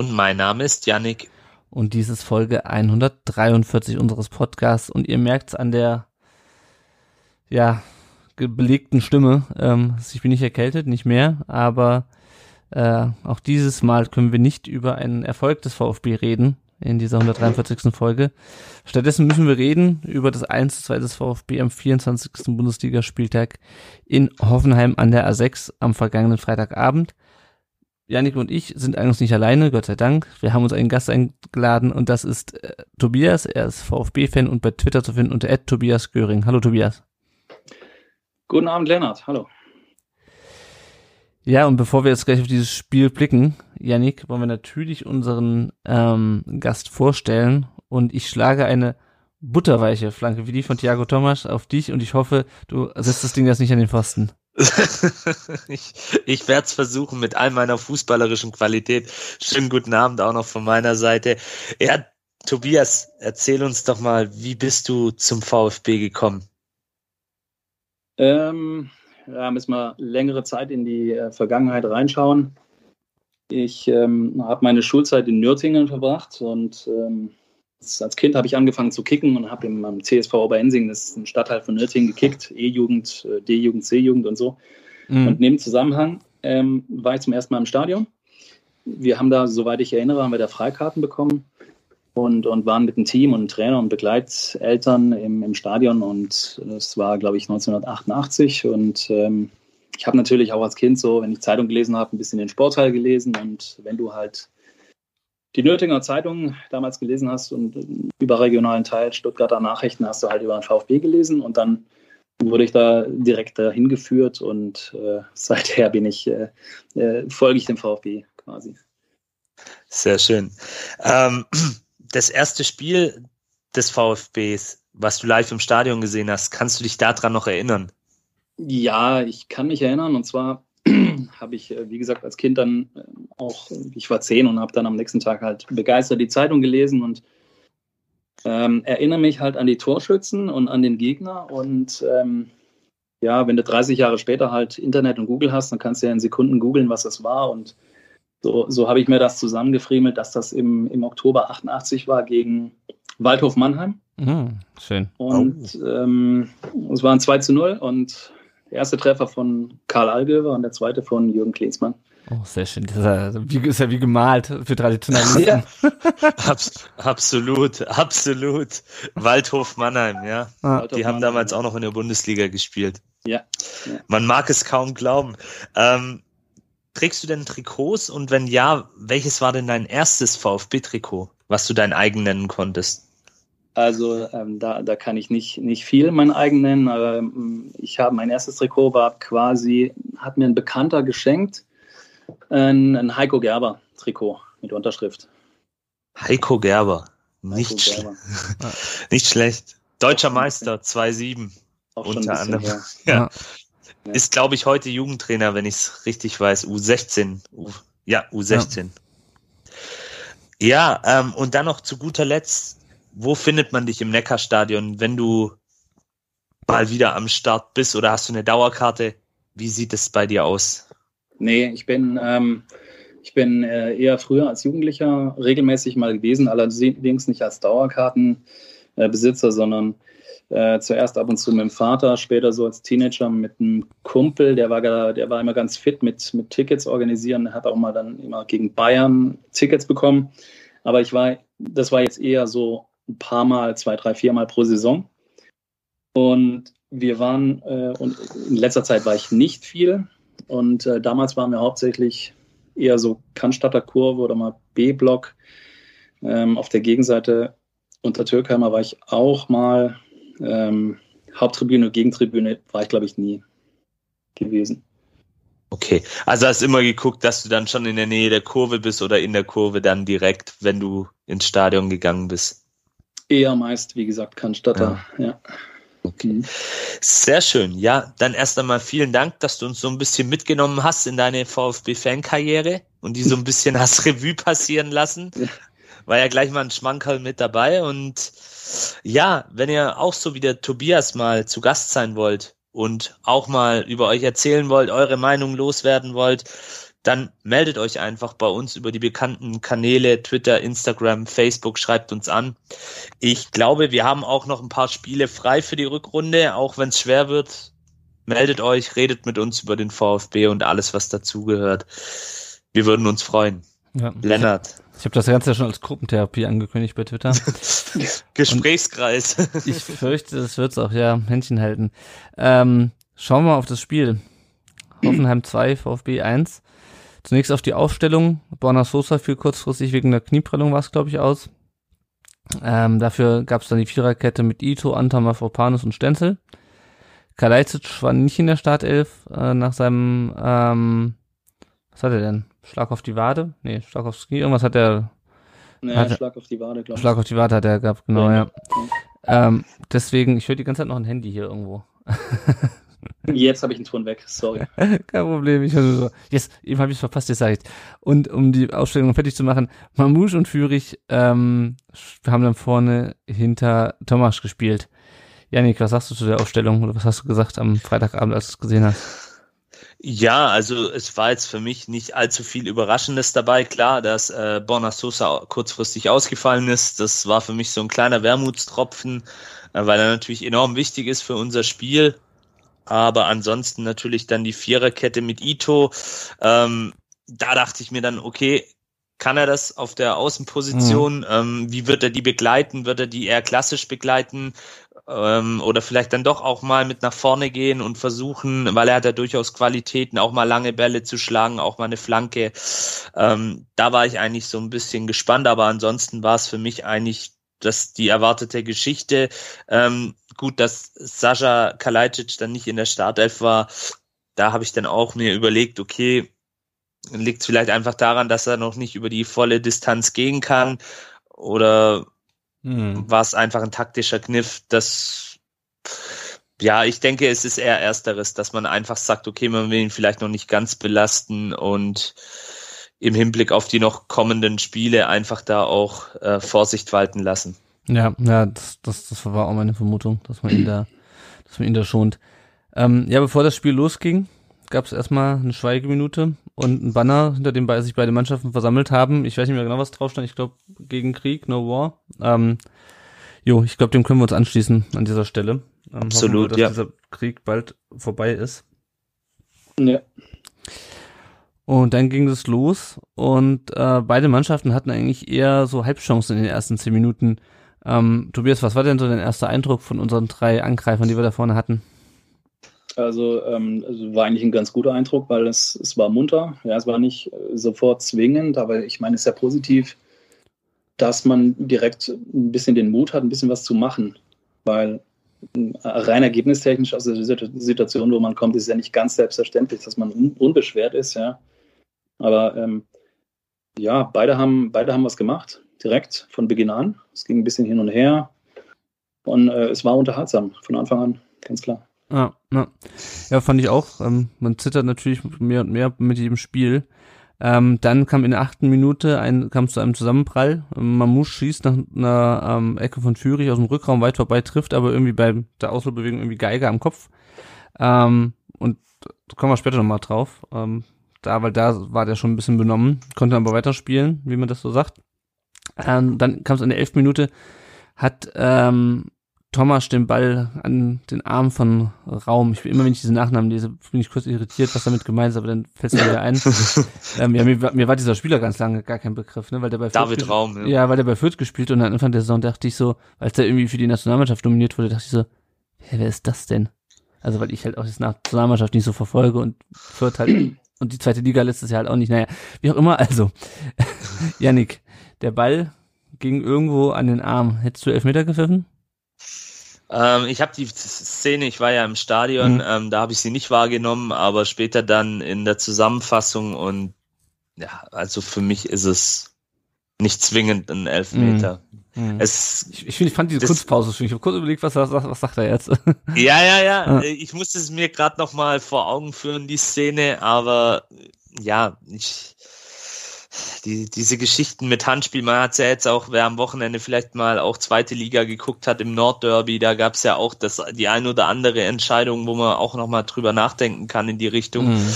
Und mein Name ist Yannick. Und dies ist Folge 143 unseres Podcasts. Und ihr merkt es an der, ja, belegten Stimme. Ähm, ich bin nicht erkältet, nicht mehr. Aber äh, auch dieses Mal können wir nicht über einen Erfolg des VfB reden in dieser 143. Folge. Stattdessen müssen wir reden über das 1 zu 2 des VfB am 24. Bundesligaspieltag in Hoffenheim an der A6 am vergangenen Freitagabend. Janik und ich sind eigentlich nicht alleine, Gott sei Dank. Wir haben uns einen Gast eingeladen und das ist äh, Tobias. Er ist VfB-Fan und bei Twitter zu finden unter Tobias Göring. Hallo Tobias. Guten Abend, Lennart. Hallo. Ja, und bevor wir jetzt gleich auf dieses Spiel blicken, Yannick, wollen wir natürlich unseren ähm, Gast vorstellen. Und ich schlage eine butterweiche Flanke wie die von Thiago Thomas auf dich und ich hoffe, du setzt das Ding jetzt nicht an den Pfosten. ich ich werde es versuchen mit all meiner fußballerischen Qualität. Schönen guten Abend auch noch von meiner Seite. Ja, Tobias, erzähl uns doch mal, wie bist du zum VfB gekommen? Ähm, ja, müssen wir längere Zeit in die äh, Vergangenheit reinschauen. Ich ähm, habe meine Schulzeit in Nürtingen verbracht und ähm, als Kind habe ich angefangen zu kicken und habe im CSV Oberensing, das ist ein Stadtteil von Nürtingen, gekickt, E-Jugend, äh, D-Jugend, C-Jugend und so. Mhm. Und neben Zusammenhang ähm, war ich zum ersten Mal im Stadion. Wir haben da, soweit ich erinnere, haben wir da Freikarten bekommen und, und waren mit einem Team und einem Trainer und Begleiteltern im, im Stadion und es war, glaube ich, 1988 und ähm, ich habe natürlich auch als Kind so, wenn ich Zeitung gelesen habe, ein bisschen den Sportteil gelesen und wenn du halt die Nürtinger Zeitung damals gelesen hast und überregionalen Teil Stuttgarter Nachrichten hast du halt über den VfB gelesen und dann wurde ich da direkt dahin geführt und äh, seither bin ich, äh, äh, folge ich dem VfB quasi. Sehr schön. Ähm, das erste Spiel des VfBs, was du live im Stadion gesehen hast, kannst du dich daran noch erinnern? Ja, ich kann mich erinnern. Und zwar habe ich, äh, wie gesagt, als Kind dann äh, auch, ich war zehn und habe dann am nächsten Tag halt begeistert die Zeitung gelesen und ähm, erinnere mich halt an die Torschützen und an den Gegner. Und ähm, ja, wenn du 30 Jahre später halt Internet und Google hast, dann kannst du ja in Sekunden googeln, was das war. Und so, so habe ich mir das zusammengefriemelt, dass das im, im Oktober 88 war gegen Waldhof Mannheim. Mhm, schön. Und ähm, es waren 2 zu 0 und der erste Treffer von Karl Allgöwer und der zweite von Jürgen Klinsmann. Oh, sehr schön. Das ist ja wie, ist ja wie gemalt für Traditionalisten. ja. Abs absolut, absolut. Waldhof Mannheim, ja. Ah. Waldhof Die haben damals auch noch in der Bundesliga gespielt. Ja. ja. Man mag es kaum glauben. Ähm, trägst du denn Trikots und wenn ja, welches war denn dein erstes VfB-Trikot, was du dein eigen nennen konntest? Also ähm, da, da kann ich nicht, nicht viel mein eigen nennen. Aber, ähm, ich habe mein erstes Trikot war quasi, hat mir ein Bekannter geschenkt, ein, ein Heiko Gerber Trikot mit Unterschrift. Heiko Gerber, nicht, Heiko Gerber. nicht schlecht. Deutscher Meister 2-7 unter anderem. Ja. ja. Ist, glaube ich, heute Jugendtrainer, wenn ich es richtig weiß. U16. U, ja, U16. Ja, ja ähm, und dann noch zu guter Letzt wo findet man dich im Neckarstadion, wenn du mal wieder am Start bist oder hast du eine Dauerkarte? Wie sieht es bei dir aus? Nee, ich bin, ähm, ich bin äh, eher früher als Jugendlicher regelmäßig mal gewesen, allerdings nicht als Dauerkartenbesitzer, sondern äh, zuerst ab und zu mit dem Vater, später so als Teenager mit einem Kumpel, der war, der war immer ganz fit mit, mit Tickets organisieren, hat auch mal dann immer gegen Bayern Tickets bekommen. Aber ich war, das war jetzt eher so ein paar Mal, zwei, drei, vier Mal pro Saison. Und wir waren, äh, und in letzter Zeit war ich nicht viel. Und äh, damals waren wir hauptsächlich eher so Cannstatter Kurve oder mal B-Block. Ähm, auf der Gegenseite unter Türkheimer war ich auch mal. Ähm, Haupttribüne, Gegentribüne war ich, glaube ich, nie gewesen. Okay, also hast immer geguckt, dass du dann schon in der Nähe der Kurve bist oder in der Kurve dann direkt, wenn du ins Stadion gegangen bist? Eher meist, wie gesagt, Cannstatter, ja. ja. Okay. Mhm. Sehr schön. Ja, dann erst einmal vielen Dank, dass du uns so ein bisschen mitgenommen hast in deine VfB-Fankarriere und die so ein bisschen hast Revue passieren lassen. War ja gleich mal ein Schmankerl mit dabei und ja, wenn ihr auch so wie der Tobias mal zu Gast sein wollt und auch mal über euch erzählen wollt, eure Meinung loswerden wollt, dann meldet euch einfach bei uns über die bekannten Kanäle Twitter, Instagram, Facebook, schreibt uns an. Ich glaube, wir haben auch noch ein paar Spiele frei für die Rückrunde, auch wenn es schwer wird. Meldet euch, redet mit uns über den VfB und alles, was dazugehört. Wir würden uns freuen. Ja. Lennart. Ich habe das Ganze ja schon als Gruppentherapie angekündigt bei Twitter. Gesprächskreis. ich fürchte, das wird's auch, ja, Händchen halten. Ähm, schauen wir mal auf das Spiel. Hoffenheim 2, VfB 1. Zunächst auf die Aufstellung. Borna Sosa fiel kurzfristig wegen der Knieprellung, war es, glaube ich, aus. Ähm, dafür gab es dann die Viererkette mit Ito, Anton, Mafropanus und Stenzel. Kalajdzic war nicht in der Startelf äh, nach seinem, ähm, was hat er denn? Schlag auf die Wade? Nee, Schlag aufs Knie. Irgendwas hat er. Naja, hat, Schlag auf die Wade, glaube ich. Schlag auf die Wade hat er gehabt, genau, ja. ja. Ähm, deswegen, ich höre die ganze Zeit noch ein Handy hier irgendwo. Jetzt habe ich den Ton weg, sorry. Kein Problem, ich höre so. Jetzt, eben habe ich es verpasst, jetzt sage ich. Und um die Ausstellung fertig zu machen, Mamouche und Fürich ähm, haben dann vorne hinter Thomas gespielt. Janik, was sagst du zu der Ausstellung oder was hast du gesagt am Freitagabend, als du es gesehen hast? Ja, also es war jetzt für mich nicht allzu viel Überraschendes dabei. Klar, dass äh, Borna Sosa kurzfristig ausgefallen ist, das war für mich so ein kleiner Wermutstropfen, äh, weil er natürlich enorm wichtig ist für unser Spiel. Aber ansonsten natürlich dann die Viererkette mit Ito. Ähm, da dachte ich mir dann, okay, kann er das auf der Außenposition? Mhm. Ähm, wie wird er die begleiten? Wird er die eher klassisch begleiten? ähm, oder vielleicht dann doch auch mal mit nach vorne gehen und versuchen, weil er hat ja durchaus Qualitäten, auch mal lange Bälle zu schlagen, auch mal eine Flanke. Ähm, da war ich eigentlich so ein bisschen gespannt, aber ansonsten war es für mich eigentlich das die erwartete Geschichte. Ähm, gut, dass Sascha Kalajdzic dann nicht in der Startelf war, da habe ich dann auch mir überlegt, okay, liegt vielleicht einfach daran, dass er noch nicht über die volle Distanz gehen kann oder hm. war es einfach ein taktischer Kniff, dass ja, ich denke, es ist eher ersteres, dass man einfach sagt, okay, man will ihn vielleicht noch nicht ganz belasten und im Hinblick auf die noch kommenden Spiele einfach da auch äh, Vorsicht walten lassen. Ja, ja, das, das, das war auch meine Vermutung, dass man ihn da, dass man ihn da schont. Ähm, ja, bevor das Spiel losging, gab es erstmal eine Schweigeminute und ein Banner, hinter dem sich beide Mannschaften versammelt haben. Ich weiß nicht mehr genau, was drauf stand. Ich glaube, gegen Krieg, no war. Ähm, jo, ich glaube, dem können wir uns anschließen an dieser Stelle. Ähm, Absolut, wir, dass ja. dieser Krieg bald vorbei ist. Ja. Und dann ging es los und äh, beide Mannschaften hatten eigentlich eher so Halbchancen in den ersten zehn Minuten. Ähm, Tobias, was war denn so dein erster Eindruck von unseren drei Angreifern, die wir da vorne hatten? Also, ähm, also war eigentlich ein ganz guter Eindruck, weil es, es war munter. Ja, es war nicht äh, sofort zwingend, aber ich meine, es ist ja positiv, dass man direkt ein bisschen den Mut hat, ein bisschen was zu machen. Weil äh, rein ergebnistechnisch aus der Situation, wo man kommt, ist ja nicht ganz selbstverständlich, dass man un unbeschwert ist, ja. Aber ähm, ja, beide haben, beide haben was gemacht, direkt von Beginn an. Es ging ein bisschen hin und her. Und äh, es war unterhaltsam von Anfang an, ganz klar. Ja, ja. ja fand ich auch. Ähm, man zittert natürlich mehr und mehr mit jedem Spiel. Ähm, dann kam in der achten Minute ein, kam zu einem Zusammenprall. Mamouche schießt nach einer ähm, Ecke von Fürich aus dem Rückraum weit vorbei, trifft aber irgendwie bei der Ausholbewegung irgendwie Geiger am Kopf. Ähm, und kommen wir später nochmal drauf. Ähm, da, weil da war der schon ein bisschen benommen, konnte aber weiterspielen, wie man das so sagt. Ähm, dann kam es in der elften Minute, hat ähm, Thomas den Ball an den Arm von Raum. Ich bin immer, wenn ich diesen Nachnamen lese, bin ich kurz irritiert, was damit gemeint ist, aber dann fällt es mir wieder ein. ähm, ja, mir, mir, war dieser Spieler ganz lange gar kein Begriff, ne, weil der bei David Fürth Raum, ja. ja. weil der bei Fürth gespielt und am Anfang der Saison dachte ich so, als der irgendwie für die Nationalmannschaft nominiert wurde, dachte ich so, hä, wer ist das denn? Also, weil ich halt auch die Nationalmannschaft nicht so verfolge und Fürth halt und die zweite Liga letztes Jahr halt auch nicht. Naja, wie auch immer, also, Yannick, der Ball ging irgendwo an den Arm. Hättest du Elfmeter gepfiffen? Ähm, ich habe die Szene, ich war ja im Stadion, mhm. ähm, da habe ich sie nicht wahrgenommen, aber später dann in der Zusammenfassung und ja, also für mich ist es nicht zwingend ein Elfmeter. Mhm. Es, ich, ich, ich fand diese das, Kunstpause schön. Ich habe kurz überlegt, was, was, was sagt er jetzt? Ja, ja, ja. Ich musste es mir gerade noch mal vor Augen führen, die Szene, aber ja, ich, die, diese Geschichten mit Handspiel, man hat ja jetzt auch, wer am Wochenende vielleicht mal auch zweite Liga geguckt hat im Nordderby, da gab es ja auch das, die ein oder andere Entscheidung, wo man auch nochmal drüber nachdenken kann in die Richtung. Mhm.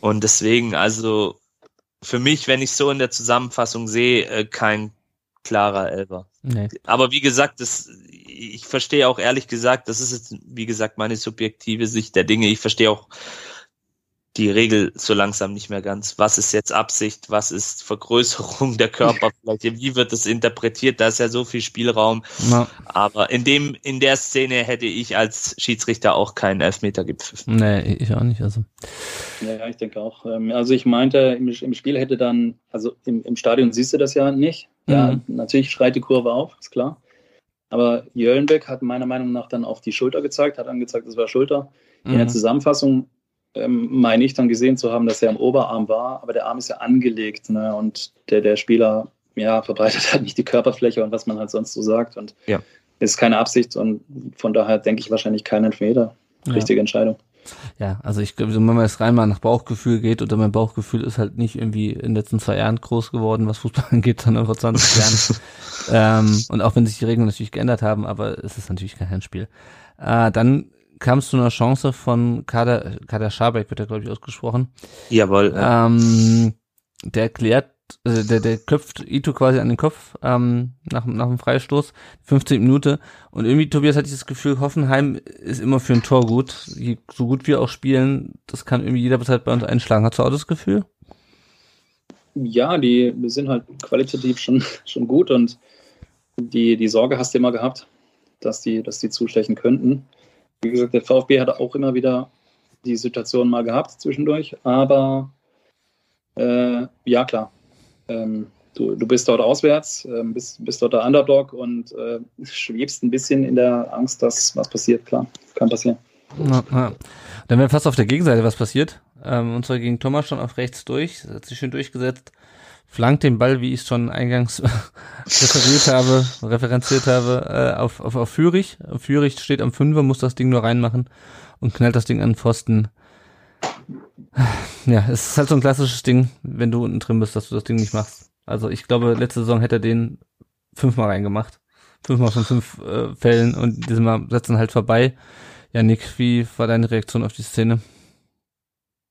Und deswegen, also für mich, wenn ich so in der Zusammenfassung sehe, äh, kein klarer Elber. Nee. Aber wie gesagt, das, ich verstehe auch ehrlich gesagt, das ist jetzt, wie gesagt, meine subjektive Sicht der Dinge. Ich verstehe auch die Regel so langsam nicht mehr ganz. Was ist jetzt Absicht? Was ist Vergrößerung der Körperfläche? Wie wird das interpretiert? Da ist ja so viel Spielraum. Ja. Aber in dem, in der Szene hätte ich als Schiedsrichter auch keinen Elfmeter gepfiffen. Nee, ich auch nicht, also. Ja, ich denke auch. Ähm, also ich meinte, im, im Spiel hätte dann, also im, im Stadion siehst du das ja nicht. Ja, mhm. natürlich schreit die Kurve auf, ist klar. Aber Jöllenbeck hat meiner Meinung nach dann auf die Schulter gezeigt, hat angezeigt, das war Schulter. In der mhm. Zusammenfassung ähm, meine ich dann gesehen zu haben, dass er am Oberarm war, aber der Arm ist ja angelegt ne? und der, der Spieler ja, verbreitet halt nicht die Körperfläche und was man halt sonst so sagt und ja. ist keine Absicht und von daher denke ich wahrscheinlich keinen Elfmeter. Richtige ja. Entscheidung. Ja, also ich glaube, wenn man jetzt rein mal nach Bauchgefühl geht, oder mein Bauchgefühl ist halt nicht irgendwie in den letzten zwei Jahren groß geworden, was Fußball angeht, sondern vor 20 Jahren. ähm, und auch wenn sich die Regeln natürlich geändert haben, aber es ist natürlich kein Handspiel. Äh, dann kam es zu einer Chance von Kader, Kader Schabek, wird er, glaube ich, ausgesprochen. Jawohl. Ja. Ähm, der erklärt, äh, der, der köpft Ito quasi an den Kopf ähm, nach, nach dem Freistoß, 15 Minute. Und irgendwie, Tobias, hatte ich das Gefühl, Hoffenheim ist immer für ein Tor gut. So gut wir auch spielen, das kann irgendwie jeder Zeit bei uns einschlagen. Hast du auch das Gefühl? Ja, die, die sind halt qualitativ schon, schon gut und die, die Sorge hast du immer gehabt, dass die, dass die zustechen könnten. Wie gesagt, der VfB hat auch immer wieder die Situation mal gehabt zwischendurch, aber äh, ja, klar. Ähm, du, du bist dort auswärts, äh, bist, bist dort der Underdog und äh, schwebst ein bisschen in der Angst, dass was passiert. Klar, kann passieren. Na, na. Dann wäre fast auf der Gegenseite was passiert. Ähm, und zwar ging Thomas schon auf rechts durch, hat sich schön durchgesetzt flankt den Ball, wie ich es schon eingangs referiert habe, referenziert habe, äh, auf, auf, auf Fürich. Fürich steht am Fünfer, muss das Ding nur reinmachen und knallt das Ding an den Pfosten. Ja, es ist halt so ein klassisches Ding, wenn du unten drin bist, dass du das Ding nicht machst. Also ich glaube, letzte Saison hätte er den fünfmal reingemacht. Fünfmal von fünf äh, Fällen und diesmal setzen halt vorbei. Ja, Nick, wie war deine Reaktion auf die Szene?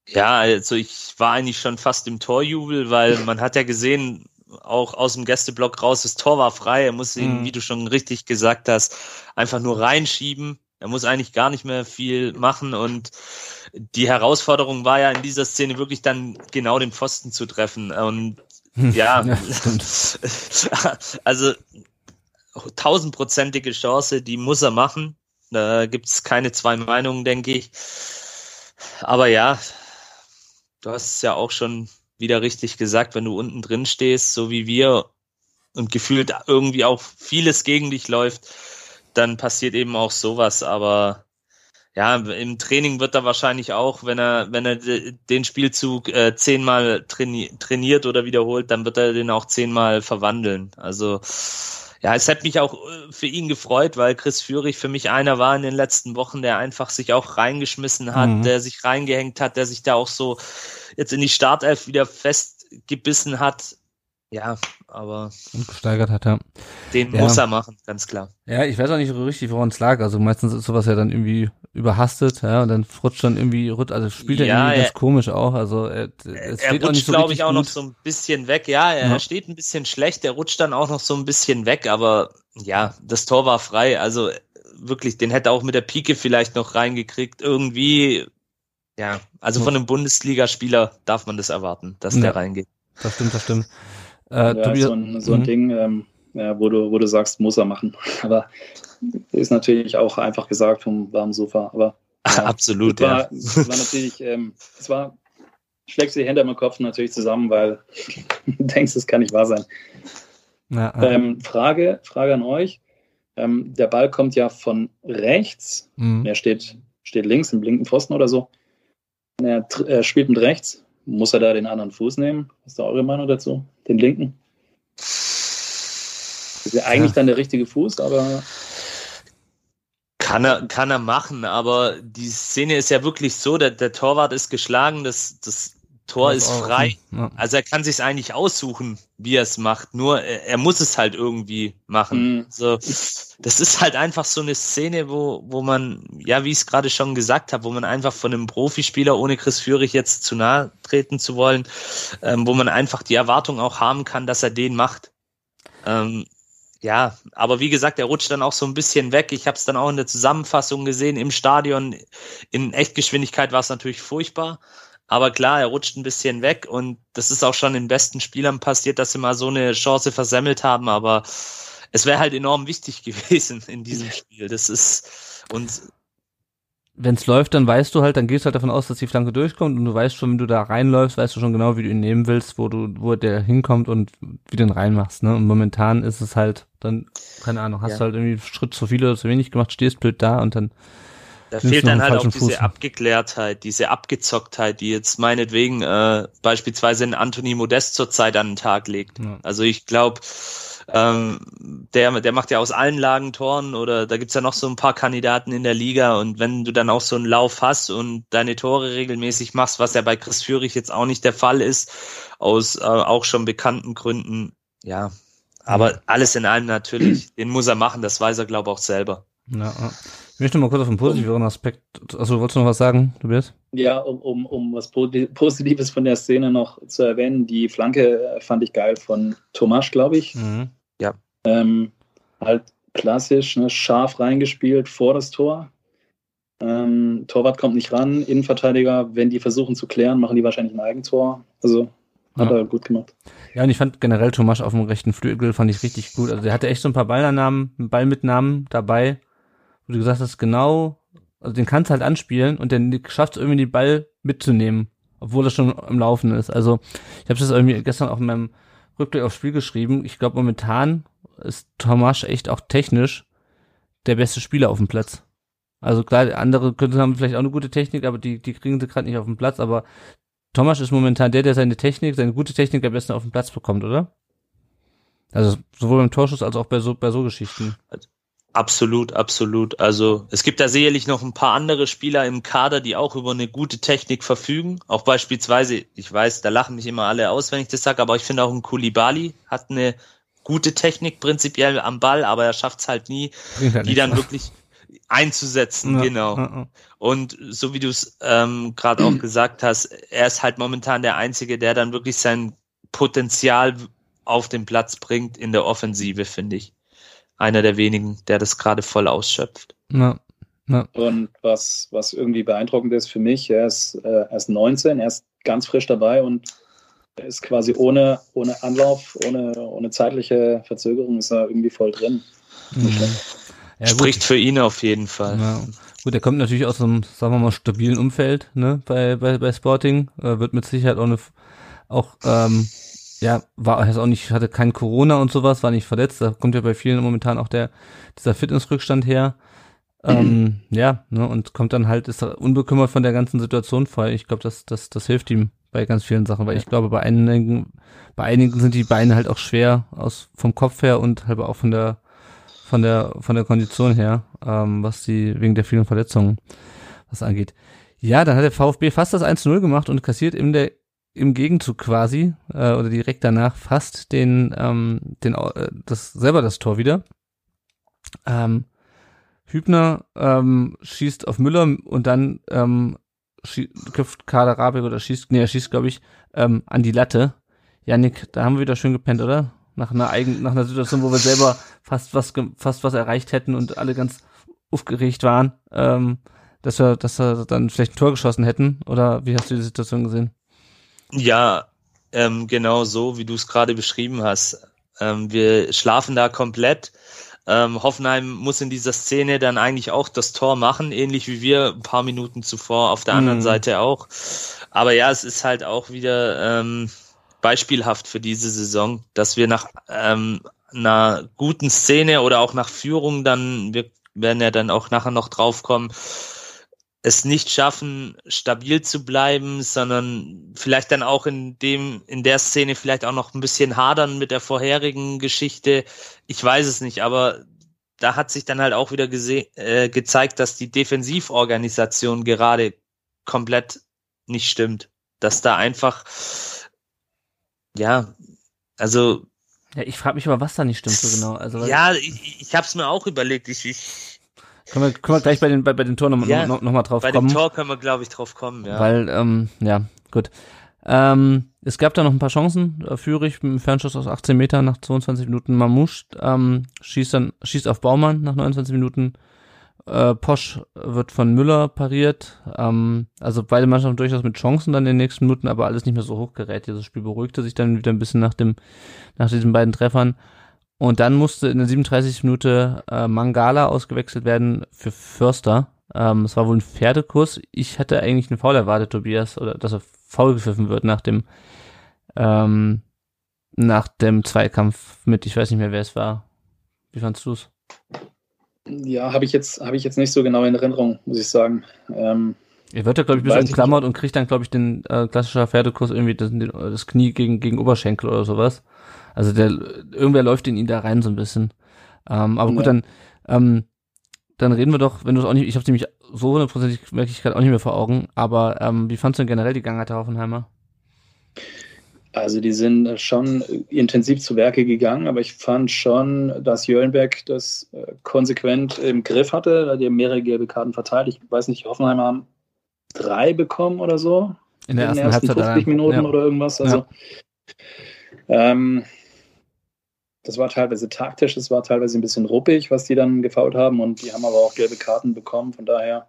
Ja, also ich war eigentlich schon fast im Torjubel, weil man hat ja gesehen, auch aus dem Gästeblock raus, das Tor war frei. Er muss ihn, mhm. wie du schon richtig gesagt hast, einfach nur reinschieben. Er muss eigentlich gar nicht mehr viel machen und die Herausforderung war ja in dieser Szene wirklich dann genau den Pfosten zu treffen. Und ja, ja also tausendprozentige Chance, die muss er machen. Da gibt's keine zwei Meinungen, denke ich. Aber ja, du hast es ja auch schon wieder richtig gesagt, wenn du unten drin stehst, so wie wir und gefühlt irgendwie auch vieles gegen dich läuft, dann passiert eben auch sowas. Aber ja, im Training wird er wahrscheinlich auch, wenn er, wenn er den Spielzug äh, zehnmal traini trainiert oder wiederholt, dann wird er den auch zehnmal verwandeln. Also ja, es hat mich auch äh, für ihn gefreut, weil Chris Führig für mich einer war in den letzten Wochen, der einfach sich auch reingeschmissen hat, mhm. der sich reingehängt hat, der sich da auch so jetzt in die Startelf wieder festgebissen hat. Ja, aber. Und gesteigert hat, ja. Den ja. muss er machen, ganz klar. Ja, ich weiß auch nicht so richtig, woran es lag. Also meistens ist sowas ja dann irgendwie überhastet, ja, und dann rutscht dann irgendwie, also spielt er ja, irgendwie ganz komisch auch. Also er, er, er rutscht, so glaube ich, auch gut. noch so ein bisschen weg. Ja, er ja. steht ein bisschen schlecht, er rutscht dann auch noch so ein bisschen weg, aber ja, das Tor war frei. Also wirklich, den hätte auch mit der Pike vielleicht noch reingekriegt. Irgendwie, ja, also von einem Bundesligaspieler darf man das erwarten, dass ja, der reingeht. Das stimmt, das stimmt. Äh, ja, so ein, so ein mhm. Ding, ähm, ja, wo, du, wo du sagst, muss er machen. Aber ist natürlich auch einfach gesagt vom warmen Sofa. Aber ja, absolut, es war, ja. war natürlich, ähm, es war, schlägst die Hände im Kopf natürlich zusammen, weil du denkst, das kann nicht wahr sein. Ja, ähm, Frage, Frage an euch. ähm, der Ball kommt ja von rechts. Mhm. Er steht, steht links im linken Pfosten oder so. Er, er, spielt mit rechts. Muss er da den anderen Fuß nehmen? Was ist da eure Meinung dazu? Den linken? Das ist ja eigentlich ja. dann der richtige Fuß, aber. Kann er, kann er machen, aber die Szene ist ja wirklich so, der, der Torwart ist geschlagen, das, das Tor ist frei. Ja. Also er kann sich eigentlich aussuchen, wie er es macht. Nur er, er, muss es halt irgendwie machen. Mhm. So, das ist halt einfach so eine Szene, wo, wo man, ja, wie ich es gerade schon gesagt habe, wo man einfach von einem Profispieler, ohne Chris Führig jetzt zu nahe treten zu wollen, ähm, wo man einfach die Erwartung auch haben kann, dass er den macht. Ähm, ja, aber wie gesagt, er rutscht dann auch so ein bisschen weg. Ich habe es dann auch in der Zusammenfassung gesehen im Stadion. In Echtgeschwindigkeit war es natürlich furchtbar. Aber klar, er rutscht ein bisschen weg und das ist auch schon den besten Spielern passiert, dass sie mal so eine Chance versemmelt haben. Aber es wäre halt enorm wichtig gewesen in diesem Spiel. Das ist und wenn es läuft, dann weißt du halt, dann gehst du halt davon aus, dass die Flanke durchkommt und du weißt schon, wenn du da reinläufst, weißt du schon genau, wie du ihn nehmen willst, wo du, wo der hinkommt und wie du ihn reinmachst, ne? Und momentan ist es halt dann, keine Ahnung, hast ja. du halt irgendwie einen Schritt zu viel oder zu wenig gemacht, stehst blöd da und dann da fehlt dann halt auch diese Fuß. Abgeklärtheit, diese Abgezocktheit, die jetzt meinetwegen äh, beispielsweise in Anthony Modest zurzeit an den Tag legt. Ja. Also ich glaube, ähm, der, der macht ja aus allen Lagen Toren oder da gibt's ja noch so ein paar Kandidaten in der Liga und wenn du dann auch so einen Lauf hast und deine Tore regelmäßig machst, was ja bei Chris Führig jetzt auch nicht der Fall ist, aus äh, auch schon bekannten Gründen, ja. Aber alles in allem natürlich, den muss er machen, das weiß er, glaube ich, auch selber. Ja, möchte mal kurz auf einen positiveren Aspekt. Also wolltest du noch was sagen, Tobias? Ja, um, um, um was Positives von der Szene noch zu erwähnen. Die Flanke äh, fand ich geil von Tomasch, glaube ich. Mhm. Ja. Ähm, halt klassisch, ne, scharf reingespielt vor das Tor. Ähm, Torwart kommt nicht ran, Innenverteidiger, wenn die versuchen zu klären, machen die wahrscheinlich ein Eigentor. Also hat ja. er gut gemacht. Ja, und ich fand generell Tomasch auf dem rechten Flügel fand ich richtig gut. Also der hatte echt so ein paar Ballannahmen, Ballmitnahmen dabei wo du gesagt hast, genau, also den kannst du halt anspielen und dann schafft es irgendwie den Ball mitzunehmen, obwohl er schon am Laufen ist. Also ich habe das irgendwie gestern auch in meinem Rückblick aufs Spiel geschrieben. Ich glaube momentan ist Tomasch echt auch technisch der beste Spieler auf dem Platz. Also klar, andere könnten haben vielleicht auch eine gute Technik, aber die, die kriegen sie gerade nicht auf dem Platz. Aber Thomas ist momentan der, der seine Technik, seine gute Technik am besten auf den Platz bekommt, oder? Also sowohl beim Torschuss als auch bei so, bei so Geschichten. Absolut, absolut. Also es gibt da sicherlich noch ein paar andere Spieler im Kader, die auch über eine gute Technik verfügen. Auch beispielsweise, ich weiß, da lachen mich immer alle aus, wenn ich das sage, aber ich finde auch ein Kulibali hat eine gute Technik prinzipiell am Ball, aber er schafft es halt nie, halt die dann wirklich einzusetzen, ja, genau. Ja, ja. Und so wie du es ähm, gerade auch gesagt hast, er ist halt momentan der Einzige, der dann wirklich sein Potenzial auf den Platz bringt in der Offensive, finde ich einer der wenigen, der das gerade voll ausschöpft. Ja. Ja. Und was, was irgendwie beeindruckend ist für mich, er ist, äh, er ist 19, er ist ganz frisch dabei und er ist quasi ohne, ohne Anlauf, ohne, ohne zeitliche Verzögerung, ist er irgendwie voll drin. Mhm. Ja, Spricht für ihn auf jeden Fall. Ja. Gut, er kommt natürlich aus einem, sagen wir mal, stabilen Umfeld, ne, bei, bei, bei Sporting, äh, wird mit Sicherheit auch eine, auch, ähm, ja, war jetzt auch nicht, hatte kein Corona und sowas, war nicht verletzt. Da kommt ja bei vielen momentan auch der, dieser Fitnessrückstand her. Ähm, mhm. ja, ne, und kommt dann halt, ist unbekümmert von der ganzen Situation vor. Ich glaube, das, das, das hilft ihm bei ganz vielen Sachen, weil ich glaube, bei einigen, bei einigen sind die Beine halt auch schwer aus, vom Kopf her und halt auch von der, von der, von der Kondition her, ähm, was die, wegen der vielen Verletzungen, was angeht. Ja, dann hat der VfB fast das 1-0 gemacht und kassiert in der im Gegenzug quasi äh, oder direkt danach fast den ähm, den äh, das selber das Tor wieder. Ähm, Hübner ähm, schießt auf Müller und dann ähm, köpft Kader Rabe oder schießt, nee, er schießt, glaube ich, ähm, an die Latte. Janik, da haben wir wieder schön gepennt, oder? Nach einer eigenen, nach einer Situation, wo wir selber fast was, fast was erreicht hätten und alle ganz aufgeregt waren, ähm, dass wir, dass wir dann vielleicht ein Tor geschossen hätten. Oder wie hast du die Situation gesehen? Ja, ähm, genau so, wie du es gerade beschrieben hast. Ähm, wir schlafen da komplett. Ähm, Hoffenheim muss in dieser Szene dann eigentlich auch das Tor machen, ähnlich wie wir ein paar Minuten zuvor auf der anderen mhm. Seite auch. Aber ja, es ist halt auch wieder ähm, beispielhaft für diese Saison, dass wir nach ähm, einer guten Szene oder auch nach Führung dann, wir werden ja dann auch nachher noch drauf kommen, es nicht schaffen, stabil zu bleiben, sondern vielleicht dann auch in dem, in der Szene vielleicht auch noch ein bisschen hadern mit der vorherigen Geschichte. Ich weiß es nicht, aber da hat sich dann halt auch wieder äh, gezeigt, dass die Defensivorganisation gerade komplett nicht stimmt. Dass da einfach, ja, also. Ja, ich frage mich aber, was da nicht stimmt so genau. Also, ja, ich, ich habe es mir auch überlegt. Ich, ich können wir, können wir gleich bei den, bei, bei den Toren nochmal ja, noch, noch mal drauf bei kommen. Bei dem Tor können wir, glaube ich, drauf kommen, ja. Weil, ähm, ja, gut. Ähm, es gab da noch ein paar Chancen. Äh, Führig mit einem Fernschuss aus 18 Metern nach 22 Minuten. Mamouche ähm, schießt dann schießt auf Baumann nach 29 Minuten. Äh, Posch wird von Müller pariert. Ähm, also beide Mannschaften durchaus mit Chancen dann in den nächsten Minuten, aber alles nicht mehr so hochgerät. Dieses Spiel beruhigte sich dann wieder ein bisschen nach dem nach diesen beiden Treffern. Und dann musste in der 37. Minute äh, Mangala ausgewechselt werden für Förster. Ähm, es war wohl ein Pferdekurs. Ich hatte eigentlich einen Foul erwartet, Tobias, oder dass er faul gepfiffen wird nach dem ähm, nach dem Zweikampf mit, ich weiß nicht mehr, wer es war. Wie fandst du es? Ja, habe ich jetzt habe ich jetzt nicht so genau in Erinnerung, muss ich sagen. Ähm, er wird ja, glaube ich, ein bisschen umklammert und kriegt dann, glaube ich, den äh, klassischer Pferdekurs irgendwie das, das Knie gegen, gegen Oberschenkel oder sowas. Also der irgendwer läuft in ihn da rein so ein bisschen. Ähm, aber gut, ja. dann ähm, dann reden wir doch, wenn du es auch nicht, ich habe nämlich so hundertprozentig merke ich gerade auch nicht mehr vor Augen, aber ähm, wie fandst du denn generell die Gangart der Hoffenheimer? Also die sind schon intensiv zu Werke gegangen, aber ich fand schon, dass Jöllenberg das äh, konsequent im Griff hatte. Die haben mehrere gelbe Karten verteilt. Ich weiß nicht, Hoffenheimer haben drei bekommen oder so. In der ersten, in den ersten 50 Minuten ja. oder irgendwas. Also ja. ähm, das war teilweise taktisch, es war teilweise ein bisschen ruppig, was die dann gefault haben und die haben aber auch gelbe Karten bekommen. Von daher,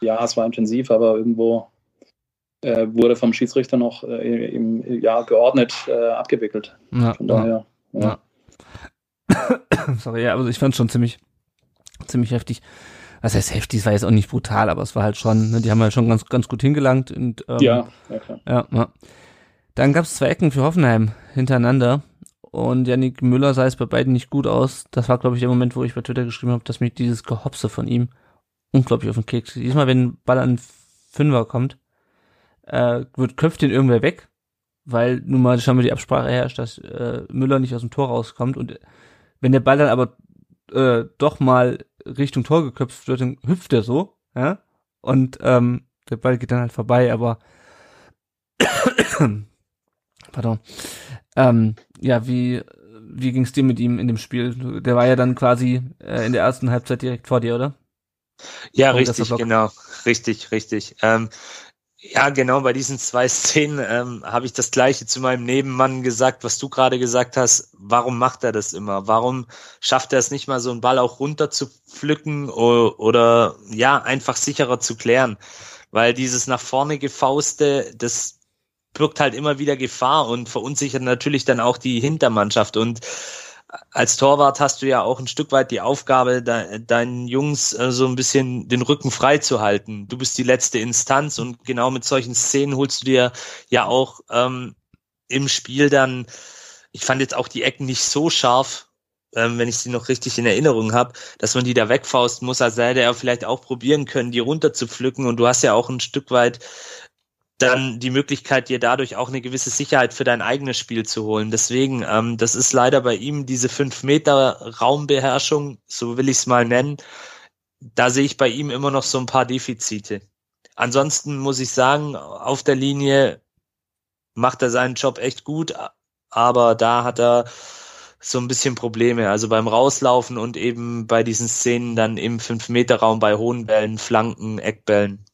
ja, es war intensiv, aber irgendwo äh, wurde vom Schiedsrichter noch äh, im ja, geordnet äh, abgewickelt. Ja, Von daher, ja. ja. Sorry, ja, also ich fand es schon ziemlich, ziemlich heftig. Was heißt heftig? Es war jetzt auch nicht brutal, aber es war halt schon, ne, die haben halt schon ganz, ganz gut hingelangt. Und, ähm, ja, ja, klar. Ja, ja. Dann gab es zwei Ecken für Hoffenheim hintereinander und Yannick Müller sah es bei beiden nicht gut aus. Das war, glaube ich, der Moment, wo ich bei Twitter geschrieben habe, dass mich dieses Gehopse von ihm unglaublich auf den Keks. Diesmal, wenn ein Ball an Fünfer kommt, äh, wird köpft den irgendwer weg, weil nun mal schon mal die Absprache herrscht, dass äh, Müller nicht aus dem Tor rauskommt und wenn der Ball dann aber äh, doch mal Richtung Tor geköpft wird, dann hüpft er so, ja, und ähm, der Ball geht dann halt vorbei, aber pardon, ähm, ja, wie, wie ging's dir mit ihm in dem Spiel? Der war ja dann quasi äh, in der ersten Halbzeit direkt vor dir, oder? Ja, Warum richtig, genau. Richtig, richtig. Ähm, ja, genau, bei diesen zwei Szenen ähm, habe ich das gleiche zu meinem Nebenmann gesagt, was du gerade gesagt hast. Warum macht er das immer? Warum schafft er es nicht mal, so einen Ball auch runter zu pflücken oder, oder ja, einfach sicherer zu klären? Weil dieses nach vorne gefauste, das birgt halt immer wieder Gefahr und verunsichert natürlich dann auch die Hintermannschaft. Und als Torwart hast du ja auch ein Stück weit die Aufgabe, de deinen Jungs äh, so ein bisschen den Rücken frei zu halten. Du bist die letzte Instanz und genau mit solchen Szenen holst du dir ja auch ähm, im Spiel dann, ich fand jetzt auch die Ecken nicht so scharf, ähm, wenn ich sie noch richtig in Erinnerung habe, dass man die da wegfausten muss, als hätte er vielleicht auch probieren können, die runter zu pflücken. Und du hast ja auch ein Stück weit dann die Möglichkeit, dir dadurch auch eine gewisse Sicherheit für dein eigenes Spiel zu holen. Deswegen, ähm, das ist leider bei ihm diese 5 Meter Raumbeherrschung, so will ich es mal nennen. Da sehe ich bei ihm immer noch so ein paar Defizite. Ansonsten muss ich sagen, auf der Linie macht er seinen Job echt gut, aber da hat er so ein bisschen Probleme. Also beim Rauslaufen und eben bei diesen Szenen dann im 5-Meter-Raum bei hohen Bällen, Flanken, Eckbällen,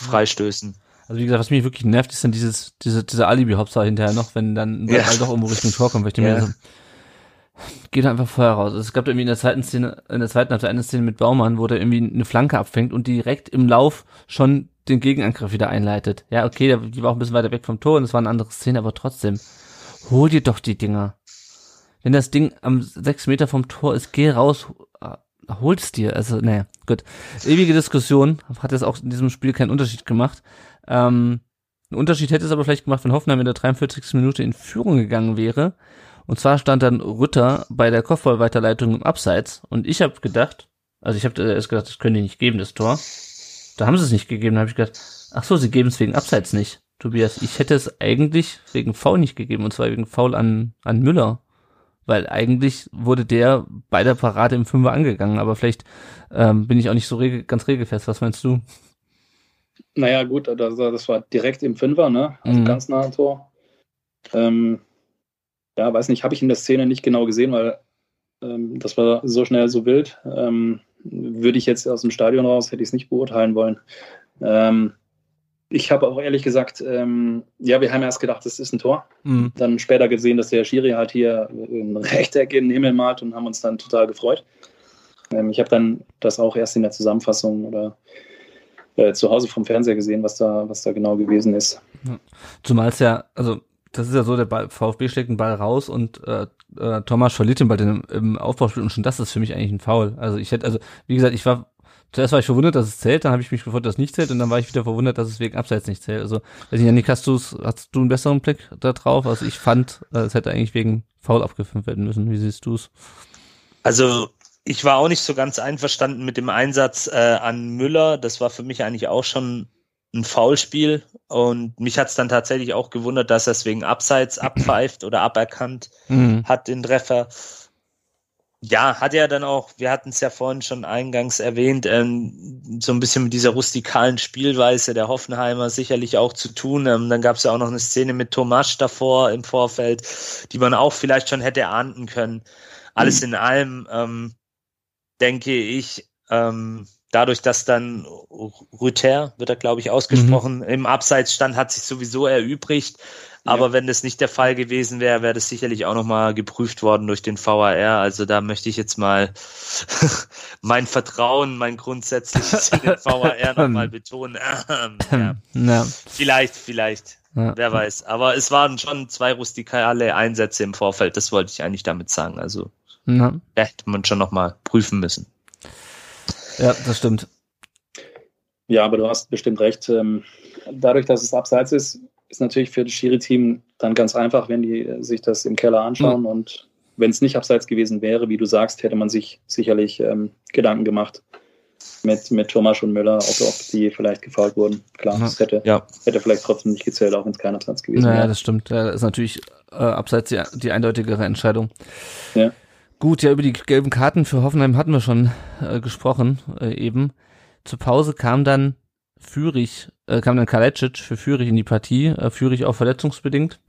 Freistößen. Also wie gesagt, was mich wirklich nervt, ist dann dieses, diese, diese Alibi-Hopser hinterher noch, wenn dann ja. Ball doch irgendwo Richtung Tor kommt, weil ich ja. mir so, geht einfach vorher raus. Also es gab irgendwie in der zweiten Szene, in der zweiten Halbzeit eine Szene mit Baumann, wo der irgendwie eine Flanke abfängt und direkt im Lauf schon den Gegenangriff wieder einleitet. Ja, okay, die war auch ein bisschen weiter weg vom Tor und es war eine andere Szene, aber trotzdem, hol dir doch die Dinger. Wenn das Ding am sechs Meter vom Tor ist, geh raus, hol's dir. Also, naja, gut. Ewige Diskussion, hat jetzt auch in diesem Spiel keinen Unterschied gemacht. Ähm, ein Unterschied hätte es aber vielleicht gemacht, wenn Hoffenheim in der 43. Minute in Führung gegangen wäre Und zwar stand dann Rütter bei der Kopfballweiterleitung im Abseits und ich habe gedacht, also ich habe erst gedacht, das können die nicht geben, das Tor. Da haben sie es nicht gegeben, da habe ich gedacht, ach so, sie geben es wegen Abseits nicht. Tobias, ich hätte es eigentlich wegen Foul nicht gegeben, und zwar wegen Foul an, an Müller. Weil eigentlich wurde der bei der Parade im Fünfer angegangen, aber vielleicht ähm, bin ich auch nicht so regel, ganz regelfest. Was meinst du? Naja, gut, das, das war direkt im Fünfer, ne? Also mhm. ganz nah am Tor. Ähm, ja, weiß nicht, habe ich in der Szene nicht genau gesehen, weil ähm, das war so schnell, so wild. Ähm, würde ich jetzt aus dem Stadion raus, hätte ich es nicht beurteilen wollen. Ähm, ich habe auch ehrlich gesagt, ähm, ja, wir haben erst gedacht, das ist ein Tor. Mhm. Dann später gesehen, dass der Schiri halt hier ein Rechteck in den Himmel malt und haben uns dann total gefreut. Ähm, ich habe dann das auch erst in der Zusammenfassung oder äh, zu Hause vom Fernseher gesehen, was da, was da genau gewesen ist. Zumal es ja, also das ist ja so, der Ball, VfB schlägt den Ball raus und äh, äh, Thomas verliert den Ball im, im Aufbauspiel und schon das ist für mich eigentlich ein Foul. Also ich hätte, also wie gesagt, ich war zuerst war ich verwundert, dass es zählt, dann habe ich mich gefreut, dass es nicht zählt und dann war ich wieder verwundert, dass es wegen Abseits nicht zählt. Also, weiß nicht, Janik, hast, du's, hast du einen besseren Blick da drauf? Also ich fand, äh, es hätte eigentlich wegen Foul abgefilmt werden müssen. Wie siehst du es? Also ich war auch nicht so ganz einverstanden mit dem Einsatz äh, an Müller. Das war für mich eigentlich auch schon ein Foulspiel und mich hat es dann tatsächlich auch gewundert, dass er es wegen Abseits abpfeift oder aberkannt mhm. hat den Treffer. Ja, hat er dann auch, wir hatten es ja vorhin schon eingangs erwähnt, ähm, so ein bisschen mit dieser rustikalen Spielweise der Hoffenheimer sicherlich auch zu tun. Ähm, dann gab es ja auch noch eine Szene mit Tomasch davor im Vorfeld, die man auch vielleicht schon hätte ahnden können. Alles mhm. in allem ähm, denke ich, ähm, dadurch, dass dann Rüther, wird er glaube ich ausgesprochen, mhm. im Abseits stand, hat sich sowieso erübrigt. Aber ja. wenn das nicht der Fall gewesen wäre, wäre das sicherlich auch nochmal geprüft worden durch den VAR. Also da möchte ich jetzt mal mein Vertrauen, mein grundsätzliches in den VAR nochmal betonen. ja. ja. Vielleicht, vielleicht. Ja. Wer weiß. Aber es waren schon zwei rustikale Einsätze im Vorfeld. Das wollte ich eigentlich damit sagen. Also ja. hätte man schon nochmal prüfen müssen. Ja, das stimmt. Ja, aber du hast bestimmt recht. Ähm, dadurch, dass es abseits ist, ist natürlich für das Schiri-Team dann ganz einfach, wenn die sich das im Keller anschauen. Mhm. Und wenn es nicht abseits gewesen wäre, wie du sagst, hätte man sich sicherlich ähm, Gedanken gemacht mit, mit Thomas und Müller, ob, ob die vielleicht gefault wurden. Klar, das hätte, ja. hätte vielleicht trotzdem nicht gezählt, auch wenn es kein Abseits gewesen naja, wäre. Ja, das stimmt. Das ist natürlich äh, abseits die, die eindeutigere Entscheidung. Ja. Gut, ja, über die gelben Karten für Hoffenheim hatten wir schon äh, gesprochen äh, eben. Zur Pause kam dann Fürich, äh, kam dann Kalecic für Fürich in die Partie, äh, Fürich auch verletzungsbedingt.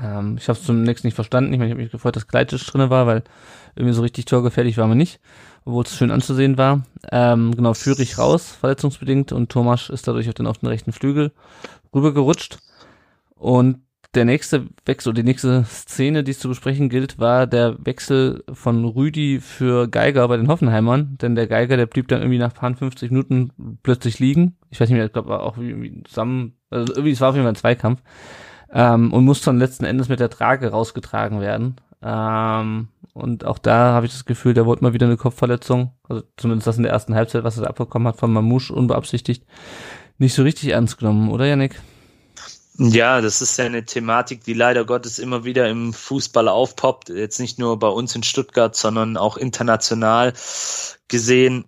Ähm, ich habe es zunächst nicht verstanden. Ich, mein, ich habe mich gefreut, dass Kalecic drinne war, weil irgendwie so richtig torgefährlich war man nicht, obwohl es schön anzusehen war. Ähm, genau, Fürich raus, verletzungsbedingt und Thomas ist dadurch auf den, auf den rechten Flügel rübergerutscht. Und der nächste Wechsel, die nächste Szene, die es zu besprechen gilt, war der Wechsel von Rüdi für Geiger bei den Hoffenheimern, denn der Geiger, der blieb dann irgendwie nach paar 50 Minuten plötzlich liegen. Ich weiß nicht mehr, ich glaube auch irgendwie zusammen, also irgendwie, es war auf jeden Fall ein Zweikampf, ähm, und musste dann letzten Endes mit der Trage rausgetragen werden. Ähm, und auch da habe ich das Gefühl, der wollte mal wieder eine Kopfverletzung, also zumindest das in der ersten Halbzeit, was er abbekommen hat von Mamouche, unbeabsichtigt, nicht so richtig ernst genommen, oder Yannick? Ja, das ist ja eine Thematik, die leider Gottes immer wieder im Fußball aufpoppt. Jetzt nicht nur bei uns in Stuttgart, sondern auch international gesehen.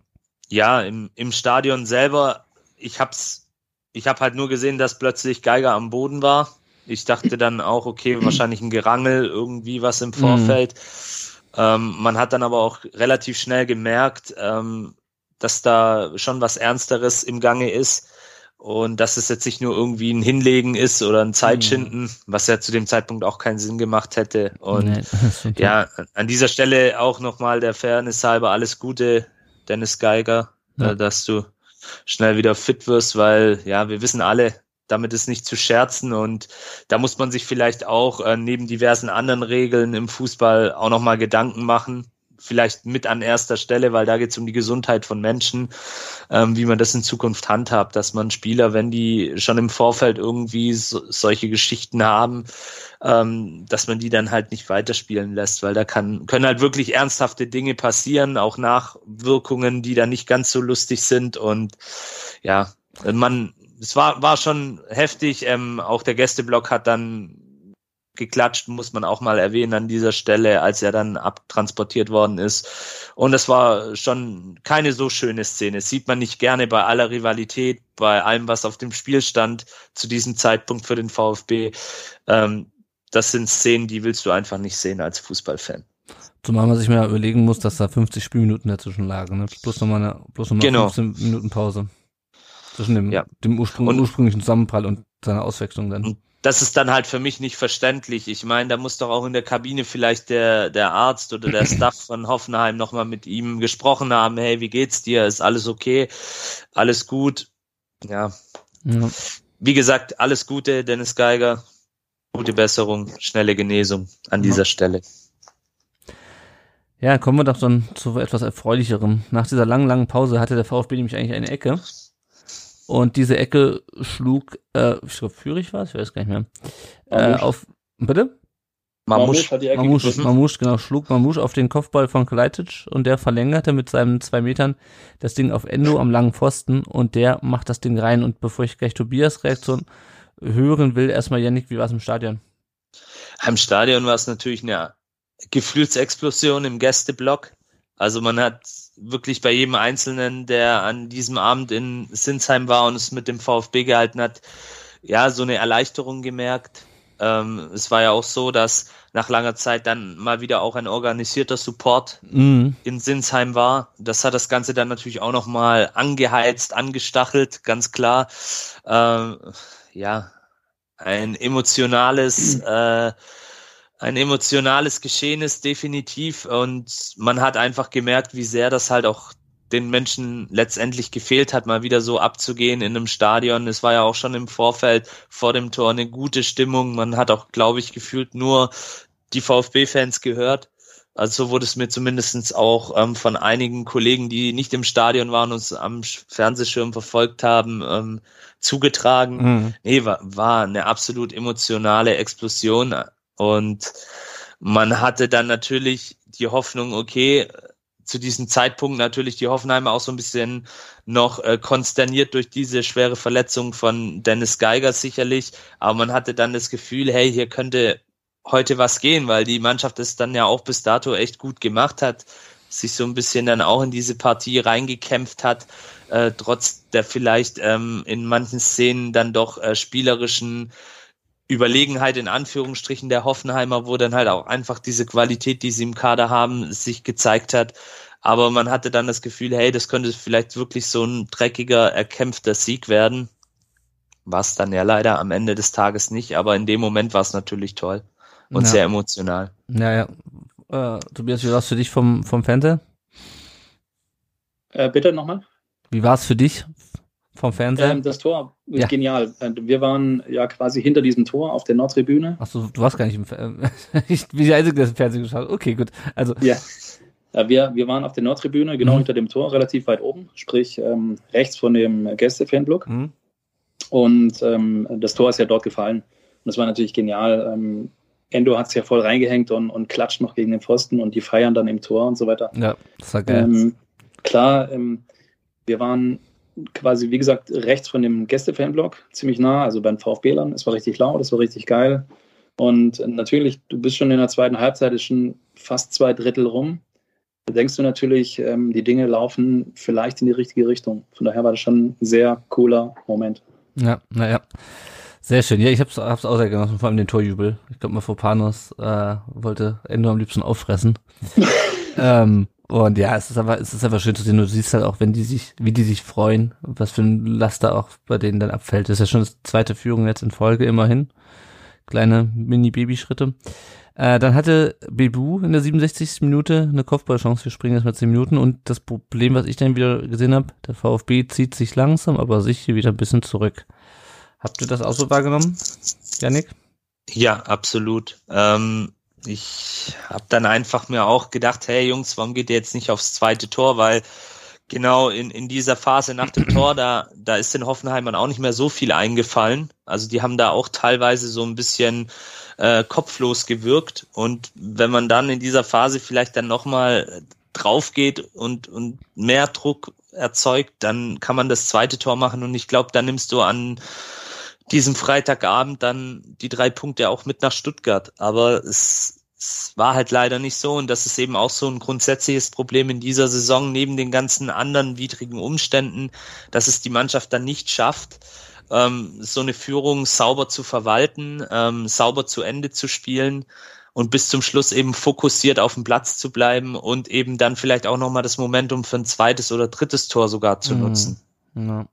Ja, im, im Stadion selber, ich hab's, ich hab halt nur gesehen, dass plötzlich Geiger am Boden war. Ich dachte dann auch, okay, wahrscheinlich ein Gerangel, irgendwie was im Vorfeld. Mhm. Ähm, man hat dann aber auch relativ schnell gemerkt, ähm, dass da schon was Ernsteres im Gange ist und dass es jetzt nicht nur irgendwie ein Hinlegen ist oder ein Zeitschinden, mhm. was ja zu dem Zeitpunkt auch keinen Sinn gemacht hätte. Und nee, ja, an dieser Stelle auch nochmal der Fairness halber alles Gute, Dennis Geiger, ja. äh, dass du schnell wieder fit wirst, weil ja, wir wissen alle, damit ist nicht zu scherzen und da muss man sich vielleicht auch äh, neben diversen anderen Regeln im Fußball auch nochmal Gedanken machen, vielleicht mit an erster Stelle, weil da geht es um die Gesundheit von Menschen, ähm, wie man das in Zukunft handhabt, dass man Spieler, wenn die schon im Vorfeld irgendwie so, solche Geschichten haben, ähm, dass man die dann halt nicht weiterspielen lässt, weil da kann, können halt wirklich ernsthafte Dinge passieren, auch Nachwirkungen, die da nicht ganz so lustig sind und ja, man, es war, war schon heftig, ähm, auch der Gästeblock hat dann geklatscht, muss man auch mal erwähnen an dieser Stelle, als er dann abtransportiert worden ist. Und es war schon keine so schöne Szene. Das sieht man nicht gerne bei aller Rivalität, bei allem, was auf dem Spiel stand zu diesem Zeitpunkt für den VfB. Ähm, das sind Szenen, die willst du einfach nicht sehen als Fußballfan. Zumal man sich mal überlegen muss, dass da 50 Spielminuten dazwischen lagen, ne? Plus nochmal eine, plus nochmal genau. 15 Minuten Pause. Zwischen dem, ja. dem Ursprung, und, ursprünglichen Zusammenprall und seiner Auswechslung dann. Das ist dann halt für mich nicht verständlich. Ich meine, da muss doch auch in der Kabine vielleicht der, der Arzt oder der Staff von Hoffenheim nochmal mit ihm gesprochen haben. Hey, wie geht's dir? Ist alles okay? Alles gut? Ja. ja. Wie gesagt, alles Gute, Dennis Geiger. Gute Besserung, schnelle Genesung an dieser Stelle. Ja, kommen wir doch dann zu etwas Erfreulicherem. Nach dieser langen, langen Pause hatte der VfB nämlich eigentlich eine Ecke. Und diese Ecke schlug, äh, ich glaube, Führig war es, ich weiß gar nicht mehr. Äh, auf, bitte? Mamusch, Mamusch, Mamusch, genau, schlug Mamusch auf den Kopfball von Kalajdzic und der verlängerte mit seinen zwei Metern das Ding auf Endo am langen Pfosten und der macht das Ding rein. Und bevor ich gleich Tobias Reaktion hören will, erstmal Yannick, wie war es im Stadion? Im Stadion war es natürlich eine Gefühlsexplosion im Gästeblock. Also man hat wirklich bei jedem Einzelnen, der an diesem Abend in Sinsheim war und es mit dem VfB gehalten hat, ja, so eine Erleichterung gemerkt. Ähm, es war ja auch so, dass nach langer Zeit dann mal wieder auch ein organisierter Support mhm. in Sinsheim war. Das hat das Ganze dann natürlich auch nochmal angeheizt, angestachelt, ganz klar. Ähm, ja, ein emotionales äh, ein emotionales Geschehen ist, definitiv. Und man hat einfach gemerkt, wie sehr das halt auch den Menschen letztendlich gefehlt hat, mal wieder so abzugehen in einem Stadion. Es war ja auch schon im Vorfeld vor dem Tor eine gute Stimmung. Man hat auch, glaube ich, gefühlt nur die VfB-Fans gehört. Also so wurde es mir zumindestens auch ähm, von einigen Kollegen, die nicht im Stadion waren und am Fernsehschirm verfolgt haben, ähm, zugetragen. Mhm. Nee, war, war eine absolut emotionale Explosion. Und man hatte dann natürlich die Hoffnung, okay, zu diesem Zeitpunkt natürlich die Hoffenheimer auch so ein bisschen noch äh, konsterniert durch diese schwere Verletzung von Dennis Geiger sicherlich. Aber man hatte dann das Gefühl, hey, hier könnte heute was gehen, weil die Mannschaft es dann ja auch bis dato echt gut gemacht hat, sich so ein bisschen dann auch in diese Partie reingekämpft hat, äh, trotz der vielleicht ähm, in manchen Szenen dann doch äh, spielerischen Überlegenheit in Anführungsstrichen der Hoffenheimer, wo dann halt auch einfach diese Qualität, die sie im Kader haben, sich gezeigt hat. Aber man hatte dann das Gefühl, hey, das könnte vielleicht wirklich so ein dreckiger, erkämpfter Sieg werden. War es dann ja leider am Ende des Tages nicht, aber in dem Moment war es natürlich toll und ja. sehr emotional. Ja, ja. Äh, Tobias, wie war es für dich vom, vom Fernseher? Äh, bitte nochmal? Wie war es für dich vom Fernseher? Ähm, das Tor, ja. genial. Äh, wir waren ja quasi hinter diesem Tor auf der Nordtribüne. Achso, du warst gar nicht im Fernsehen. ich bin der Einzige, der im Fernsehen geschaut Okay, gut. Also. Ja. Wir, wir waren auf der Nordtribüne, genau mhm. hinter dem Tor, relativ weit oben, sprich ähm, rechts von dem Gäste-Fanblock. Mhm. Und ähm, das Tor ist ja dort gefallen. Und das war natürlich genial. Ähm, Endo hat es ja voll reingehängt und, und klatscht noch gegen den Pfosten und die feiern dann im Tor und so weiter. Ja, das war geil. Ähm, klar, ähm, wir waren quasi, wie gesagt, rechts von dem Gäste-Fanblock, ziemlich nah, also beim VfB-Lern. Es war richtig laut, es war richtig geil. Und natürlich, du bist schon in der zweiten Halbzeit, ist schon fast zwei Drittel rum. Da denkst du natürlich, ähm, die Dinge laufen vielleicht in die richtige Richtung. Von daher war das schon ein sehr cooler Moment. Ja, naja. Sehr schön. Ja, ich hab's, hab's auch sehr genossen, vor allem den Torjubel. Ich glaube, Mafopanos äh, wollte Endo am liebsten auffressen. ähm, und ja, es ist aber, es ist einfach schön zu sehen. Du siehst halt auch, wenn die sich, wie die sich freuen, was für ein Laster auch bei denen dann abfällt. Das ist ja schon das zweite Führung jetzt in Folge immerhin. Kleine Mini-Baby-Schritte. Äh, dann hatte Bebu in der 67. Minute eine Kopfballchance. Wir springen erstmal 10 Minuten. Und das Problem, was ich dann wieder gesehen habe, der VfB zieht sich langsam, aber sicher wieder ein bisschen zurück. Habt ihr das auch so wahrgenommen, Janik? Ja, absolut. Ähm, ich habe dann einfach mir auch gedacht, hey Jungs, warum geht ihr jetzt nicht aufs zweite Tor? Weil genau in, in dieser Phase nach dem Tor, da, da ist den Hoffenheimern auch nicht mehr so viel eingefallen. Also die haben da auch teilweise so ein bisschen äh, kopflos gewirkt. Und wenn man dann in dieser Phase vielleicht dann nochmal drauf geht und, und mehr Druck erzeugt, dann kann man das zweite Tor machen. Und ich glaube, da nimmst du an diesem Freitagabend dann die drei Punkte auch mit nach Stuttgart. Aber es, es war halt leider nicht so und das ist eben auch so ein grundsätzliches Problem in dieser Saison neben den ganzen anderen widrigen Umständen, dass es die Mannschaft dann nicht schafft, ähm, so eine Führung sauber zu verwalten, ähm, sauber zu Ende zu spielen und bis zum Schluss eben fokussiert auf dem Platz zu bleiben und eben dann vielleicht auch nochmal das Momentum für ein zweites oder drittes Tor sogar zu mhm. nutzen. Ja.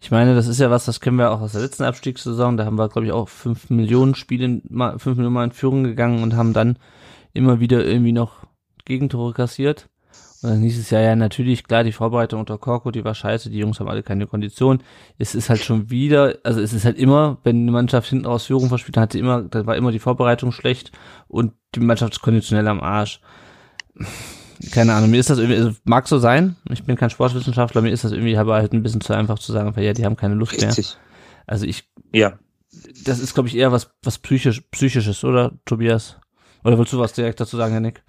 Ich meine, das ist ja was, das kennen wir auch aus der letzten Abstiegssaison. Da haben wir, glaube ich, auch fünf Millionen Spiele, fünf Millionen Mal in Führung gegangen und haben dann immer wieder irgendwie noch Gegentore kassiert. Und dann hieß es ja, ja, natürlich, klar, die Vorbereitung unter Korko, die war scheiße, die Jungs haben alle keine Kondition. Es ist halt schon wieder, also es ist halt immer, wenn eine Mannschaft hinten raus Führung verspielt, dann hatte immer, dann war immer die Vorbereitung schlecht und die Mannschaft ist konditionell am Arsch keine Ahnung, mir ist das irgendwie, also mag so sein, ich bin kein Sportwissenschaftler, mir ist das irgendwie aber halt ein bisschen zu einfach zu sagen, weil ja, die haben keine Lust Richtig. mehr. Also ich, ja. Das ist, glaube ich, eher was, was psychisch, psychisches, oder, Tobias? Oder willst du was direkt dazu sagen, Herr Nick?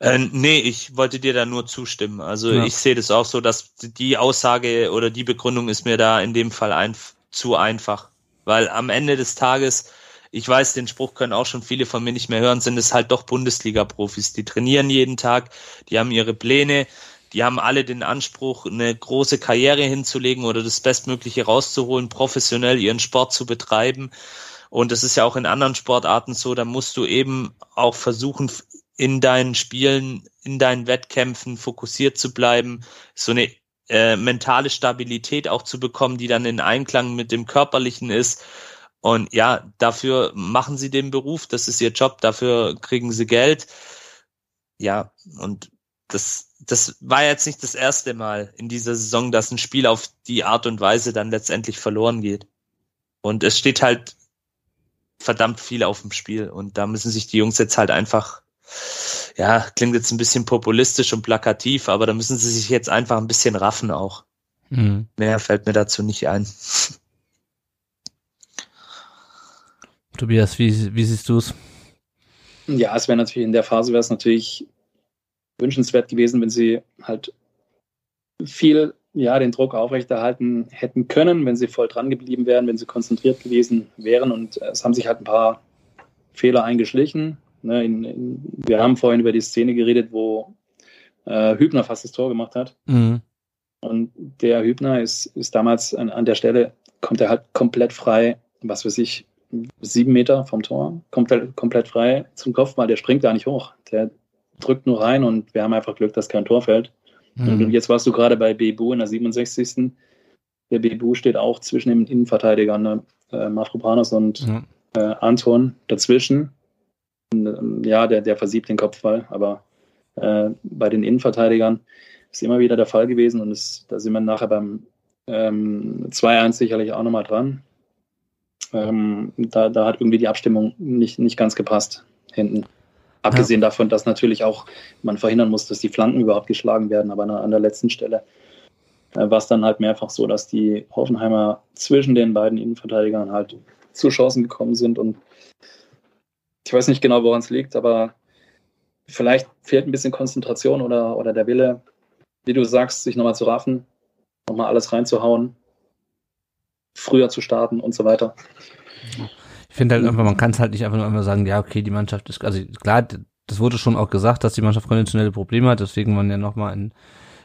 Äh, nee, ich wollte dir da nur zustimmen. Also ja. ich sehe das auch so, dass die Aussage oder die Begründung ist mir da in dem Fall ein, zu einfach. Weil am Ende des Tages ich weiß, den Spruch können auch schon viele von mir nicht mehr hören, sind es halt doch Bundesliga-Profis. Die trainieren jeden Tag, die haben ihre Pläne, die haben alle den Anspruch, eine große Karriere hinzulegen oder das Bestmögliche rauszuholen, professionell ihren Sport zu betreiben. Und das ist ja auch in anderen Sportarten so, da musst du eben auch versuchen, in deinen Spielen, in deinen Wettkämpfen fokussiert zu bleiben, so eine äh, mentale Stabilität auch zu bekommen, die dann in Einklang mit dem körperlichen ist und ja, dafür machen sie den Beruf, das ist ihr Job, dafür kriegen sie Geld. Ja, und das, das war jetzt nicht das erste Mal in dieser Saison, dass ein Spiel auf die Art und Weise dann letztendlich verloren geht. Und es steht halt verdammt viel auf dem Spiel. Und da müssen sich die Jungs jetzt halt einfach, ja, klingt jetzt ein bisschen populistisch und plakativ, aber da müssen sie sich jetzt einfach ein bisschen raffen auch. Mhm. Mehr fällt mir dazu nicht ein. Tobias, wie, wie siehst du es? Ja, es wäre natürlich in der Phase wäre es natürlich wünschenswert gewesen, wenn sie halt viel ja, den Druck aufrechterhalten hätten können, wenn sie voll dran geblieben wären, wenn sie konzentriert gewesen wären. Und es haben sich halt ein paar Fehler eingeschlichen. Ne, in, in, wir haben vorhin über die Szene geredet, wo äh, Hübner fast das Tor gemacht hat. Mhm. Und der Hübner ist, ist damals an, an der Stelle, kommt er halt komplett frei, was für sich sieben Meter vom Tor, komplett, komplett frei zum Kopfball. Der springt gar nicht hoch. Der drückt nur rein und wir haben einfach Glück, dass kein Tor fällt. Mhm. Und jetzt warst du gerade bei Bebu in der 67. Der Bebu steht auch zwischen den Innenverteidigern, ne? äh, Mafropanos und mhm. äh, Anton dazwischen. Und, äh, ja, der, der versiebt den Kopfball, aber äh, bei den Innenverteidigern ist immer wieder der Fall gewesen und es, da sind wir nachher beim ähm, 2-1 sicherlich auch nochmal dran. Ähm, da, da hat irgendwie die Abstimmung nicht, nicht ganz gepasst hinten. Abgesehen ja. davon, dass natürlich auch man verhindern muss, dass die Flanken überhaupt geschlagen werden, aber an der letzten Stelle äh, war es dann halt mehrfach so, dass die Hoffenheimer zwischen den beiden Innenverteidigern halt zu Chancen gekommen sind und ich weiß nicht genau, woran es liegt, aber vielleicht fehlt ein bisschen Konzentration oder, oder der Wille, wie du sagst, sich nochmal zu raffen, nochmal alles reinzuhauen früher zu starten und so weiter. Ich finde halt einfach, man kann es halt nicht einfach nur einmal sagen, ja, okay, die Mannschaft ist, also klar, das wurde schon auch gesagt, dass die Mannschaft konditionelle Probleme hat, deswegen man ja nochmal in,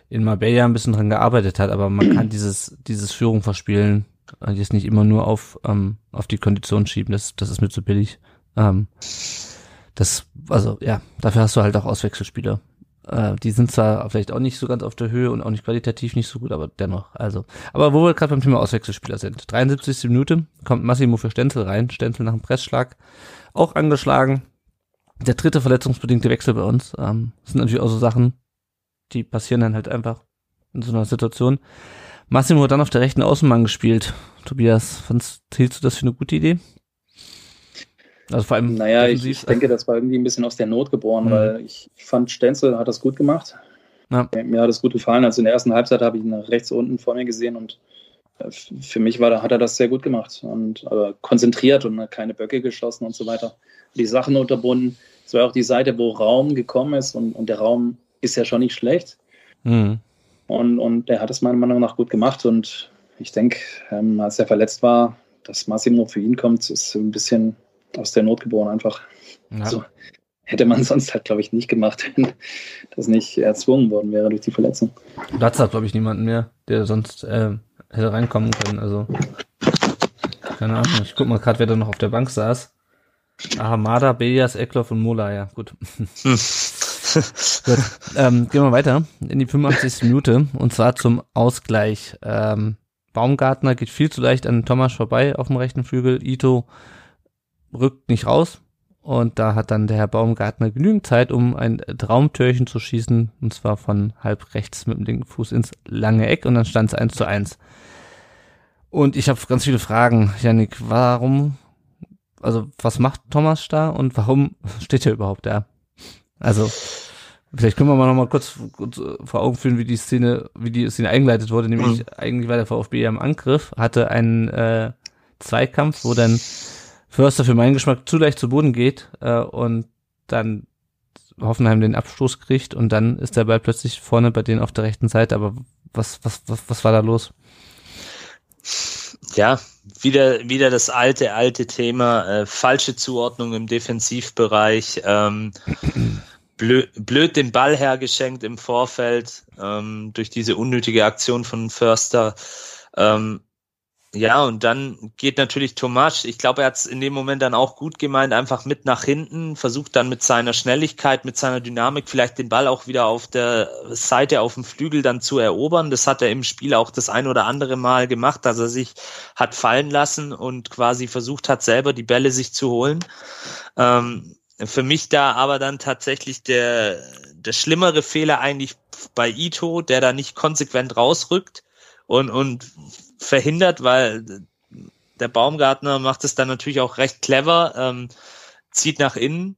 in Marbella ein bisschen dran gearbeitet hat, aber man kann dieses, dieses Führung verspielen, jetzt nicht immer nur auf, ähm, auf die Kondition schieben, das, das ist mir zu billig. Ähm, das, also ja, dafür hast du halt auch Auswechselspieler. Äh, die sind zwar vielleicht auch nicht so ganz auf der Höhe und auch nicht qualitativ nicht so gut, aber dennoch. Also, aber wo wir gerade beim Thema Auswechselspieler sind. 73. Minute kommt Massimo für Stenzel rein. Stenzel nach dem Pressschlag auch angeschlagen. Der dritte verletzungsbedingte Wechsel bei uns. Ähm, sind natürlich auch so Sachen, die passieren dann halt einfach in so einer Situation. Massimo hat dann auf der rechten Außenbahn gespielt. Tobias, fandst, hielst du das für eine gute Idee? Also vor allem. Naja, ich, ich, denke, das war irgendwie ein bisschen aus der Not geboren, mhm. weil ich fand, Stenzel hat das gut gemacht. Ja. Mir hat es gut gefallen. Also in der ersten Halbzeit habe ich ihn rechts unten vor mir gesehen und äh, für mich war, hat er das sehr gut gemacht und aber konzentriert und keine Böcke geschossen und so weiter. Die Sachen unterbunden. Es war auch die Seite, wo Raum gekommen ist und, und der Raum ist ja schon nicht schlecht. Mhm. Und, und er hat es meiner Meinung nach gut gemacht und ich denke, ähm, als er verletzt war, dass Massimo für ihn kommt, ist ein bisschen aus der Not geboren einfach. Ja. Also, hätte man sonst halt, glaube ich, nicht gemacht, wenn das nicht erzwungen worden wäre durch die Verletzung. Platz hat, glaube ich, niemanden mehr, der sonst äh, hätte reinkommen können. Also, keine Ahnung. Ich guck mal gerade, wer da noch auf der Bank saß. Ahamada, Belias, Eckloff und Mola, ja, gut. Hm. gut. Ähm, gehen wir weiter in die 85. Minute und zwar zum Ausgleich. Ähm, Baumgartner geht viel zu leicht an Thomas vorbei auf dem rechten Flügel. Ito rückt nicht raus. Und da hat dann der Herr Baumgartner genügend Zeit, um ein Traumtörchen zu schießen. Und zwar von halb rechts mit dem linken Fuß ins lange Eck. Und dann stand es 1 zu 1. Und ich habe ganz viele Fragen, Janik. Warum, also was macht Thomas da und warum steht er überhaupt da? Also, vielleicht können wir mal noch mal kurz, kurz vor Augen führen, wie die Szene, wie die Szene eingeleitet wurde. Nämlich mhm. eigentlich war der VfB ja im Angriff, hatte einen äh, Zweikampf, wo dann Förster für meinen Geschmack zu leicht zu Boden geht äh, und dann Hoffenheim den Abstoß kriegt und dann ist der Ball plötzlich vorne bei denen auf der rechten Seite. Aber was, was, was, was war da los? Ja, wieder, wieder das alte, alte Thema, äh, falsche Zuordnung im Defensivbereich, ähm, blöd, blöd den Ball hergeschenkt im Vorfeld ähm, durch diese unnötige Aktion von Förster. Ähm, ja, und dann geht natürlich Tomasch, ich glaube, er hat es in dem Moment dann auch gut gemeint, einfach mit nach hinten, versucht dann mit seiner Schnelligkeit, mit seiner Dynamik vielleicht den Ball auch wieder auf der Seite, auf dem Flügel dann zu erobern. Das hat er im Spiel auch das ein oder andere Mal gemacht, dass er sich hat fallen lassen und quasi versucht hat, selber die Bälle sich zu holen. Ähm, für mich da aber dann tatsächlich der, der schlimmere Fehler eigentlich bei Ito, der da nicht konsequent rausrückt und, und verhindert, weil der Baumgartner macht es dann natürlich auch recht clever, ähm, zieht nach innen,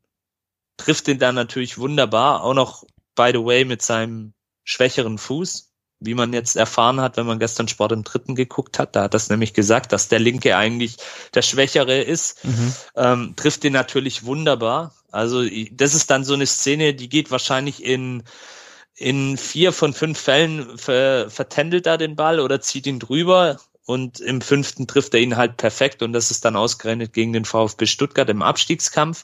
trifft ihn dann natürlich wunderbar, auch noch, by the way, mit seinem schwächeren Fuß, wie man jetzt erfahren hat, wenn man gestern Sport im Dritten geguckt hat. Da hat das nämlich gesagt, dass der Linke eigentlich der Schwächere ist. Mhm. Ähm, trifft ihn natürlich wunderbar. Also das ist dann so eine Szene, die geht wahrscheinlich in in vier von fünf Fällen ver vertändelt er den Ball oder zieht ihn drüber und im fünften trifft er ihn halt perfekt und das ist dann ausgerechnet gegen den VfB Stuttgart im Abstiegskampf.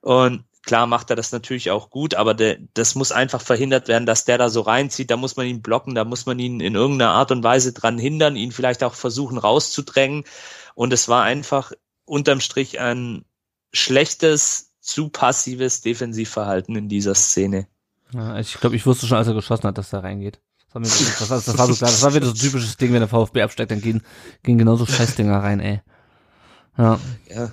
Und klar macht er das natürlich auch gut, aber der, das muss einfach verhindert werden, dass der da so reinzieht. Da muss man ihn blocken, da muss man ihn in irgendeiner Art und Weise dran hindern, ihn vielleicht auch versuchen rauszudrängen. Und es war einfach unterm Strich ein schlechtes, zu passives Defensivverhalten in dieser Szene. Ja, ich glaube, ich wusste schon, als er geschossen hat, dass er reingeht. Das war, mir, das, war, das war so klar. Das war wieder so ein typisches Ding, wenn der VfB absteigt, dann gehen, gehen genauso Scheißdinger rein, ey. Ja. ja.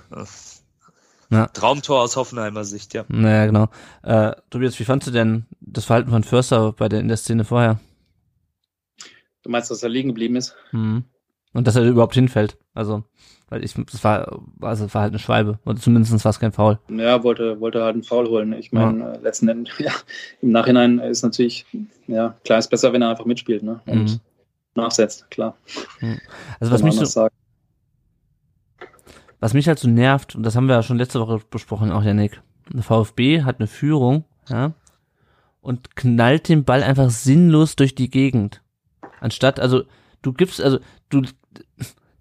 ja. Traumtor aus Hoffenheimer Sicht, ja. Naja, genau. Äh, Tobias, wie fandst du denn das Verhalten von Förster bei der, in der Szene vorher? Du meinst, dass er liegen geblieben ist? Mhm. Und dass er überhaupt hinfällt. Also. Weil ich, das war, also war halt eine Schwalbe. Oder zumindest war es kein Foul. Ja, wollte, wollte halt einen Foul holen. Ich meine, ja. Äh, letzten Endes, ja, im Nachhinein ist natürlich, ja, klar ist besser, wenn er einfach mitspielt, ne? Und mhm. nachsetzt, klar. Mhm. Also was mich so, sagen. was mich halt so nervt, und das haben wir ja schon letzte Woche besprochen, auch Janik, der VfB hat eine Führung, ja, und knallt den Ball einfach sinnlos durch die Gegend. Anstatt, also, du gibst, also, du,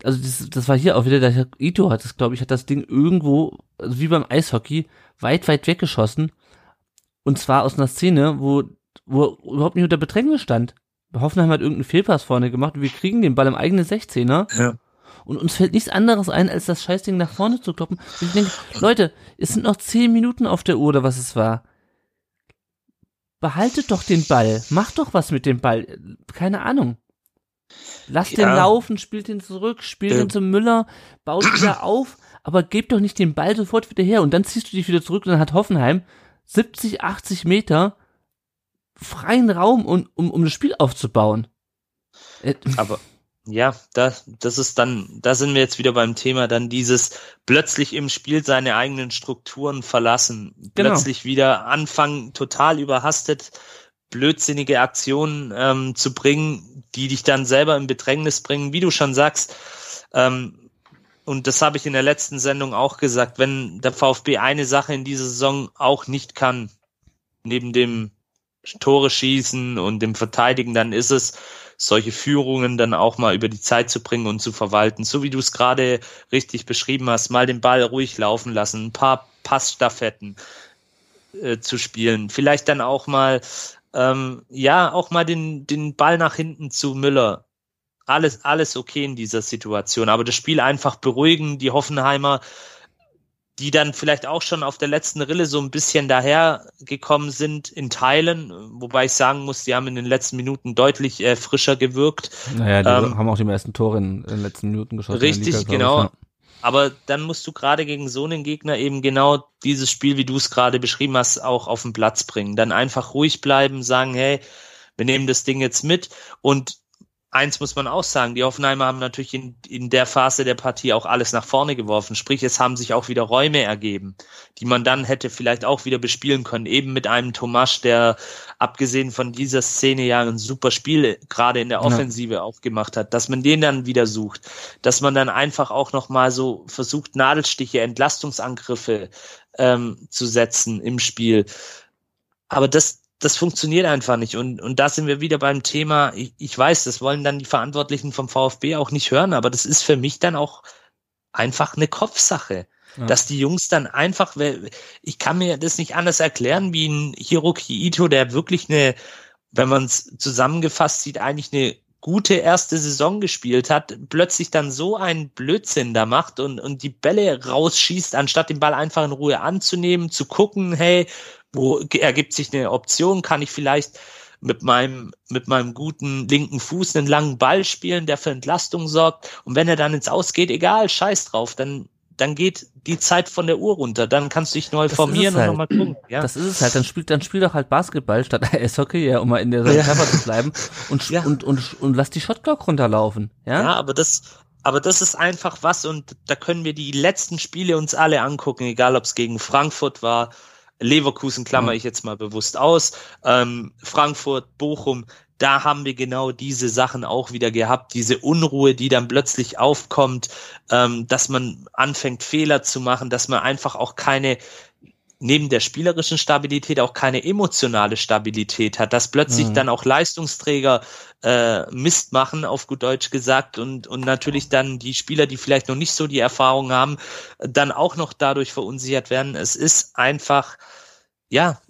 also das, das war hier auch wieder, der Ito hat es, glaube ich, hat das Ding irgendwo, also wie beim Eishockey, weit, weit weggeschossen. Und zwar aus einer Szene, wo, wo überhaupt nicht unter Bedrängnis stand. Hoffenheim hat irgendeinen Fehlpass vorne gemacht und wir kriegen den Ball im eigenen 16er. Ja. Und uns fällt nichts anderes ein, als das Scheißding nach vorne zu kloppen. Und ich denke, Leute, es sind noch zehn Minuten auf der Uhr oder was es war. Behaltet doch den Ball. Macht doch was mit dem Ball. Keine Ahnung. Lass ja. den laufen, spielt ihn zurück, spielt ihn zum Müller, baut wieder auf, aber gebt doch nicht den Ball sofort wieder her und dann ziehst du dich wieder zurück und dann hat Hoffenheim 70, 80 Meter freien Raum, um, um, um das Spiel aufzubauen. Äh, aber ja, da, das ist dann, da sind wir jetzt wieder beim Thema, dann dieses plötzlich im Spiel seine eigenen Strukturen verlassen, genau. plötzlich wieder anfangen, total überhastet blödsinnige Aktionen ähm, zu bringen, die dich dann selber in Bedrängnis bringen, wie du schon sagst. Ähm, und das habe ich in der letzten Sendung auch gesagt, wenn der VfB eine Sache in dieser Saison auch nicht kann, neben dem Tore schießen und im Verteidigen, dann ist es, solche Führungen dann auch mal über die Zeit zu bringen und zu verwalten. So wie du es gerade richtig beschrieben hast, mal den Ball ruhig laufen lassen, ein paar Passstaffetten äh, zu spielen. Vielleicht dann auch mal, ähm, ja, auch mal den, den Ball nach hinten zu Müller. Alles, alles okay in dieser Situation. Aber das Spiel einfach beruhigen, die Hoffenheimer die dann vielleicht auch schon auf der letzten Rille so ein bisschen dahergekommen sind in Teilen, wobei ich sagen muss, die haben in den letzten Minuten deutlich äh, frischer gewirkt. Naja, die ähm, haben auch die meisten Tore in, in den letzten Minuten geschossen. Richtig, Liga, genau. Ich, ja. Aber dann musst du gerade gegen so einen Gegner eben genau dieses Spiel, wie du es gerade beschrieben hast, auch auf den Platz bringen. Dann einfach ruhig bleiben, sagen, hey, wir nehmen das Ding jetzt mit und eins muss man auch sagen, die Hoffenheimer haben natürlich in, in der Phase der Partie auch alles nach vorne geworfen. Sprich, es haben sich auch wieder Räume ergeben, die man dann hätte vielleicht auch wieder bespielen können. Eben mit einem Tomasch, der abgesehen von dieser Szene ja ein super Spiel gerade in der Offensive ja. auch gemacht hat, dass man den dann wieder sucht, dass man dann einfach auch nochmal so versucht, Nadelstiche, Entlastungsangriffe ähm, zu setzen im Spiel. Aber das, das funktioniert einfach nicht. Und, und da sind wir wieder beim Thema, ich, ich weiß, das wollen dann die Verantwortlichen vom VfB auch nicht hören, aber das ist für mich dann auch einfach eine Kopfsache. Ja. Dass die Jungs dann einfach, ich kann mir das nicht anders erklären, wie ein Hiroki Ito, der wirklich eine, wenn man es zusammengefasst sieht, eigentlich eine gute erste Saison gespielt hat, plötzlich dann so einen Blödsinn da macht und, und die Bälle rausschießt, anstatt den Ball einfach in Ruhe anzunehmen, zu gucken, hey, wo ergibt sich eine Option, kann ich vielleicht mit meinem, mit meinem guten linken Fuß einen langen Ball spielen, der für Entlastung sorgt. Und wenn er dann ins Ausgeht, egal, scheiß drauf, dann, dann geht die Zeit von der Uhr runter. Dann kannst du dich neu das formieren halt. und nochmal gucken. Ja. Das ist es halt. Dann spielt, dann spiel doch halt Basketball statt Eishockey, ja, um mal in der ja. zu bleiben und, ja. und, und, und, und lass die Shotclock runterlaufen. Ja, ja aber das, aber das ist einfach was und da können wir die letzten Spiele uns alle angucken, egal ob es gegen Frankfurt war, Leverkusen klammer ich jetzt mal bewusst aus, ähm, Frankfurt, Bochum, da haben wir genau diese Sachen auch wieder gehabt, diese Unruhe, die dann plötzlich aufkommt, ähm, dass man anfängt Fehler zu machen, dass man einfach auch keine neben der spielerischen Stabilität auch keine emotionale Stabilität hat, dass plötzlich mhm. dann auch Leistungsträger äh, Mist machen, auf gut Deutsch gesagt, und, und natürlich dann die Spieler, die vielleicht noch nicht so die Erfahrung haben, dann auch noch dadurch verunsichert werden. Es ist einfach, ja,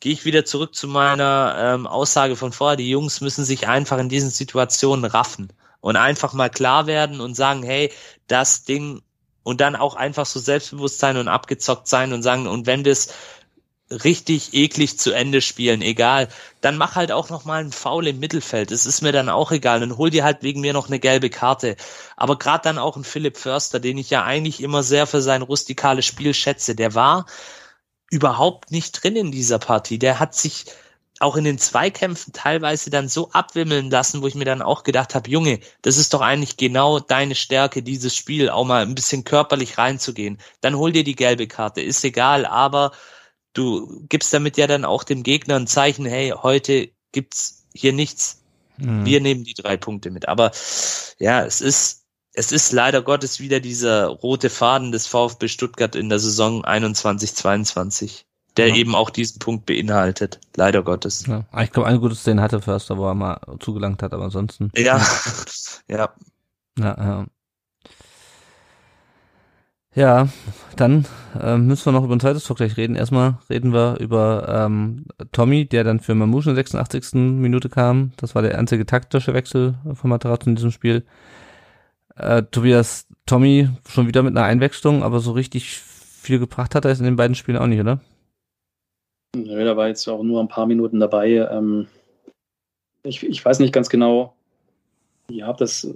gehe ich wieder zurück zu meiner ähm, Aussage von vorher, die Jungs müssen sich einfach in diesen Situationen raffen und einfach mal klar werden und sagen, hey, das Ding und dann auch einfach so selbstbewusst sein und abgezockt sein und sagen, und wenn wir es richtig eklig zu Ende spielen, egal, dann mach halt auch noch mal einen Foul im Mittelfeld. Es ist mir dann auch egal. Dann hol dir halt wegen mir noch eine gelbe Karte. Aber gerade dann auch ein Philipp Förster, den ich ja eigentlich immer sehr für sein rustikales Spiel schätze, der war überhaupt nicht drin in dieser Partie. Der hat sich auch in den Zweikämpfen teilweise dann so abwimmeln lassen, wo ich mir dann auch gedacht habe, Junge, das ist doch eigentlich genau deine Stärke, dieses Spiel, auch mal ein bisschen körperlich reinzugehen. Dann hol dir die gelbe Karte, ist egal, aber du gibst damit ja dann auch dem Gegner ein Zeichen, hey, heute gibt's hier nichts. Mhm. Wir nehmen die drei Punkte mit. Aber ja, es ist, es ist leider Gottes wieder dieser rote Faden des VfB Stuttgart in der Saison 21, 22 der ja. eben auch diesen Punkt beinhaltet, leider Gottes. Ja. Ich glaube, ein gutes Szene hatte Förster, wo er mal zugelangt hat, aber ansonsten. Ja, ja. Ja, ja. Ja, dann äh, müssen wir noch über ein zweites Tor gleich reden. Erstmal reden wir über ähm, Tommy, der dann für Mamouche in der 86. Minute kam. Das war der einzige taktische Wechsel von Materazzo in diesem Spiel. Äh, Tobias, Tommy schon wieder mit einer Einwechslung, aber so richtig viel gebracht hat er es in den beiden Spielen auch nicht, oder? Nö, da war jetzt auch nur ein paar Minuten dabei. Ähm, ich, ich weiß nicht ganz genau, ja, ob das,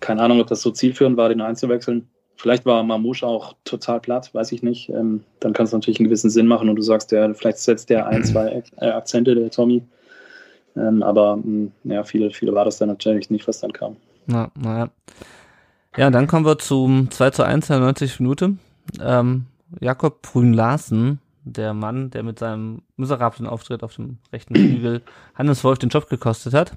keine Ahnung, ob das so zielführend war, den einzuwechseln. Vielleicht war Mamouche auch total platt, weiß ich nicht. Ähm, dann kann es natürlich einen gewissen Sinn machen und du sagst, der, vielleicht setzt der ein, zwei äh, Akzente, der Tommy. Ähm, aber mh, hm, ja, viele, viele war das dann natürlich nicht, was dann kam. Na, naja. Ja, dann kommen wir zum 2 zu 1 in der 90 Minute. Ähm, Jakob Brün Larsen der Mann, der mit seinem miserablen Auftritt auf dem rechten Flügel Hannes Wolf den Job gekostet hat.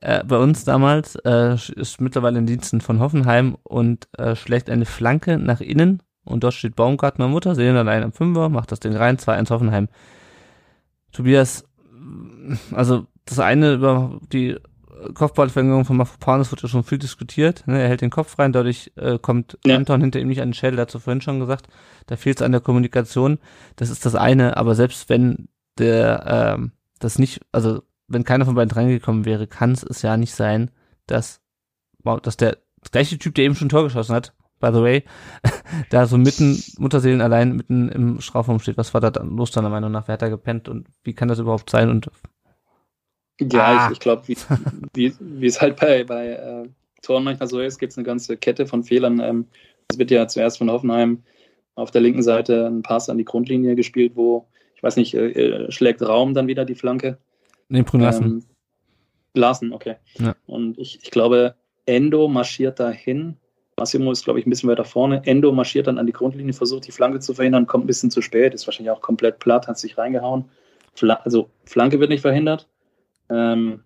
Äh, bei uns damals äh, ist mittlerweile in Diensten von Hoffenheim und äh, schlägt eine Flanke nach innen und dort steht Baumgartner Mutter, sehen allein am Fünfer, macht das Ding rein, 2-1 Hoffenheim. Tobias, also das eine über die Kopfballverlängerung von Mafropanos wird ja schon viel diskutiert. Ne? Er hält den Kopf rein, dadurch äh, kommt ja. Anton hinter ihm nicht an den Schädel, dazu vorhin schon gesagt. Da fehlt es an der Kommunikation. Das ist das eine, aber selbst wenn der ähm, das nicht, also wenn keiner von beiden reingekommen wäre, kann es ja nicht sein, dass, dass der gleiche Typ, der eben schon Tor geschossen hat, by the way, da so mitten, Mutterseelen allein mitten im Strafraum steht. Was war da los deiner Meinung nach? Wer hat da gepennt und wie kann das überhaupt sein? Und ja, ah. ich, ich glaube, wie, wie, wie es halt bei, bei äh, Toren manchmal so ist, gibt es eine ganze Kette von Fehlern. Ähm, es wird ja zuerst von Hoffenheim auf der linken Seite ein Pass an die Grundlinie gespielt, wo, ich weiß nicht, äh, äh schlägt Raum dann wieder die Flanke. Nee, Brun Larsen. Ähm, Larsen, okay. Ja. Und ich, ich glaube, Endo marschiert dahin. Massimo ist, glaube ich, ein bisschen weiter vorne. Endo marschiert dann an die Grundlinie, versucht die Flanke zu verhindern, kommt ein bisschen zu spät, ist wahrscheinlich auch komplett platt, hat sich reingehauen. Fla also Flanke wird nicht verhindert. Ähm,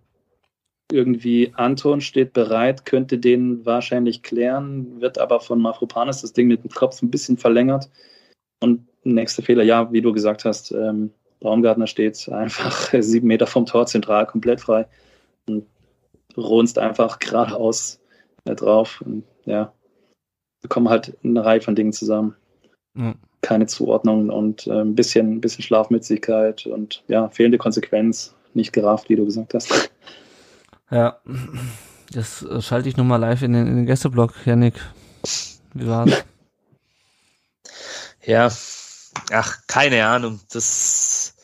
irgendwie Anton steht bereit, könnte den wahrscheinlich klären, wird aber von Mafropanis das Ding mit dem Kopf ein bisschen verlängert. Und nächster Fehler, ja, wie du gesagt hast, ähm, Baumgartner steht einfach sieben Meter vom Tor zentral komplett frei und runzt einfach geradeaus äh, drauf. Und ja, wir kommen halt eine Reihe von Dingen zusammen. Mhm. Keine Zuordnung und äh, ein bisschen, ein bisschen Schlafmützigkeit und ja, fehlende Konsequenz nicht gerafft, wie du gesagt hast. Ja, das schalte ich nochmal live in den, in den Gästeblock, Janik. Wie war's? Ja, ach, keine Ahnung. Das,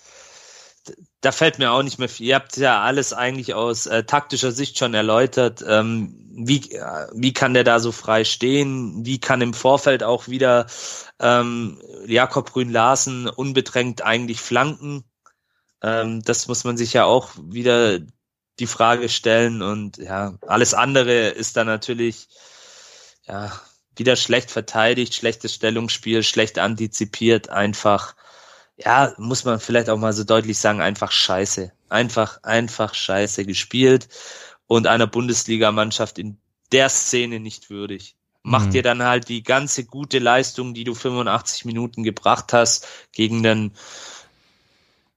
da fällt mir auch nicht mehr viel. Ihr habt ja alles eigentlich aus äh, taktischer Sicht schon erläutert. Ähm, wie, äh, wie kann der da so frei stehen? Wie kann im Vorfeld auch wieder ähm, Jakob Grün-Larsen unbedrängt eigentlich flanken? Ähm, das muss man sich ja auch wieder die Frage stellen und ja, alles andere ist dann natürlich ja wieder schlecht verteidigt, schlechtes Stellungsspiel, schlecht antizipiert, einfach ja, muss man vielleicht auch mal so deutlich sagen, einfach scheiße. Einfach, einfach scheiße gespielt und einer Bundesligamannschaft in der Szene nicht würdig. Macht mhm. dir dann halt die ganze gute Leistung, die du 85 Minuten gebracht hast, gegen den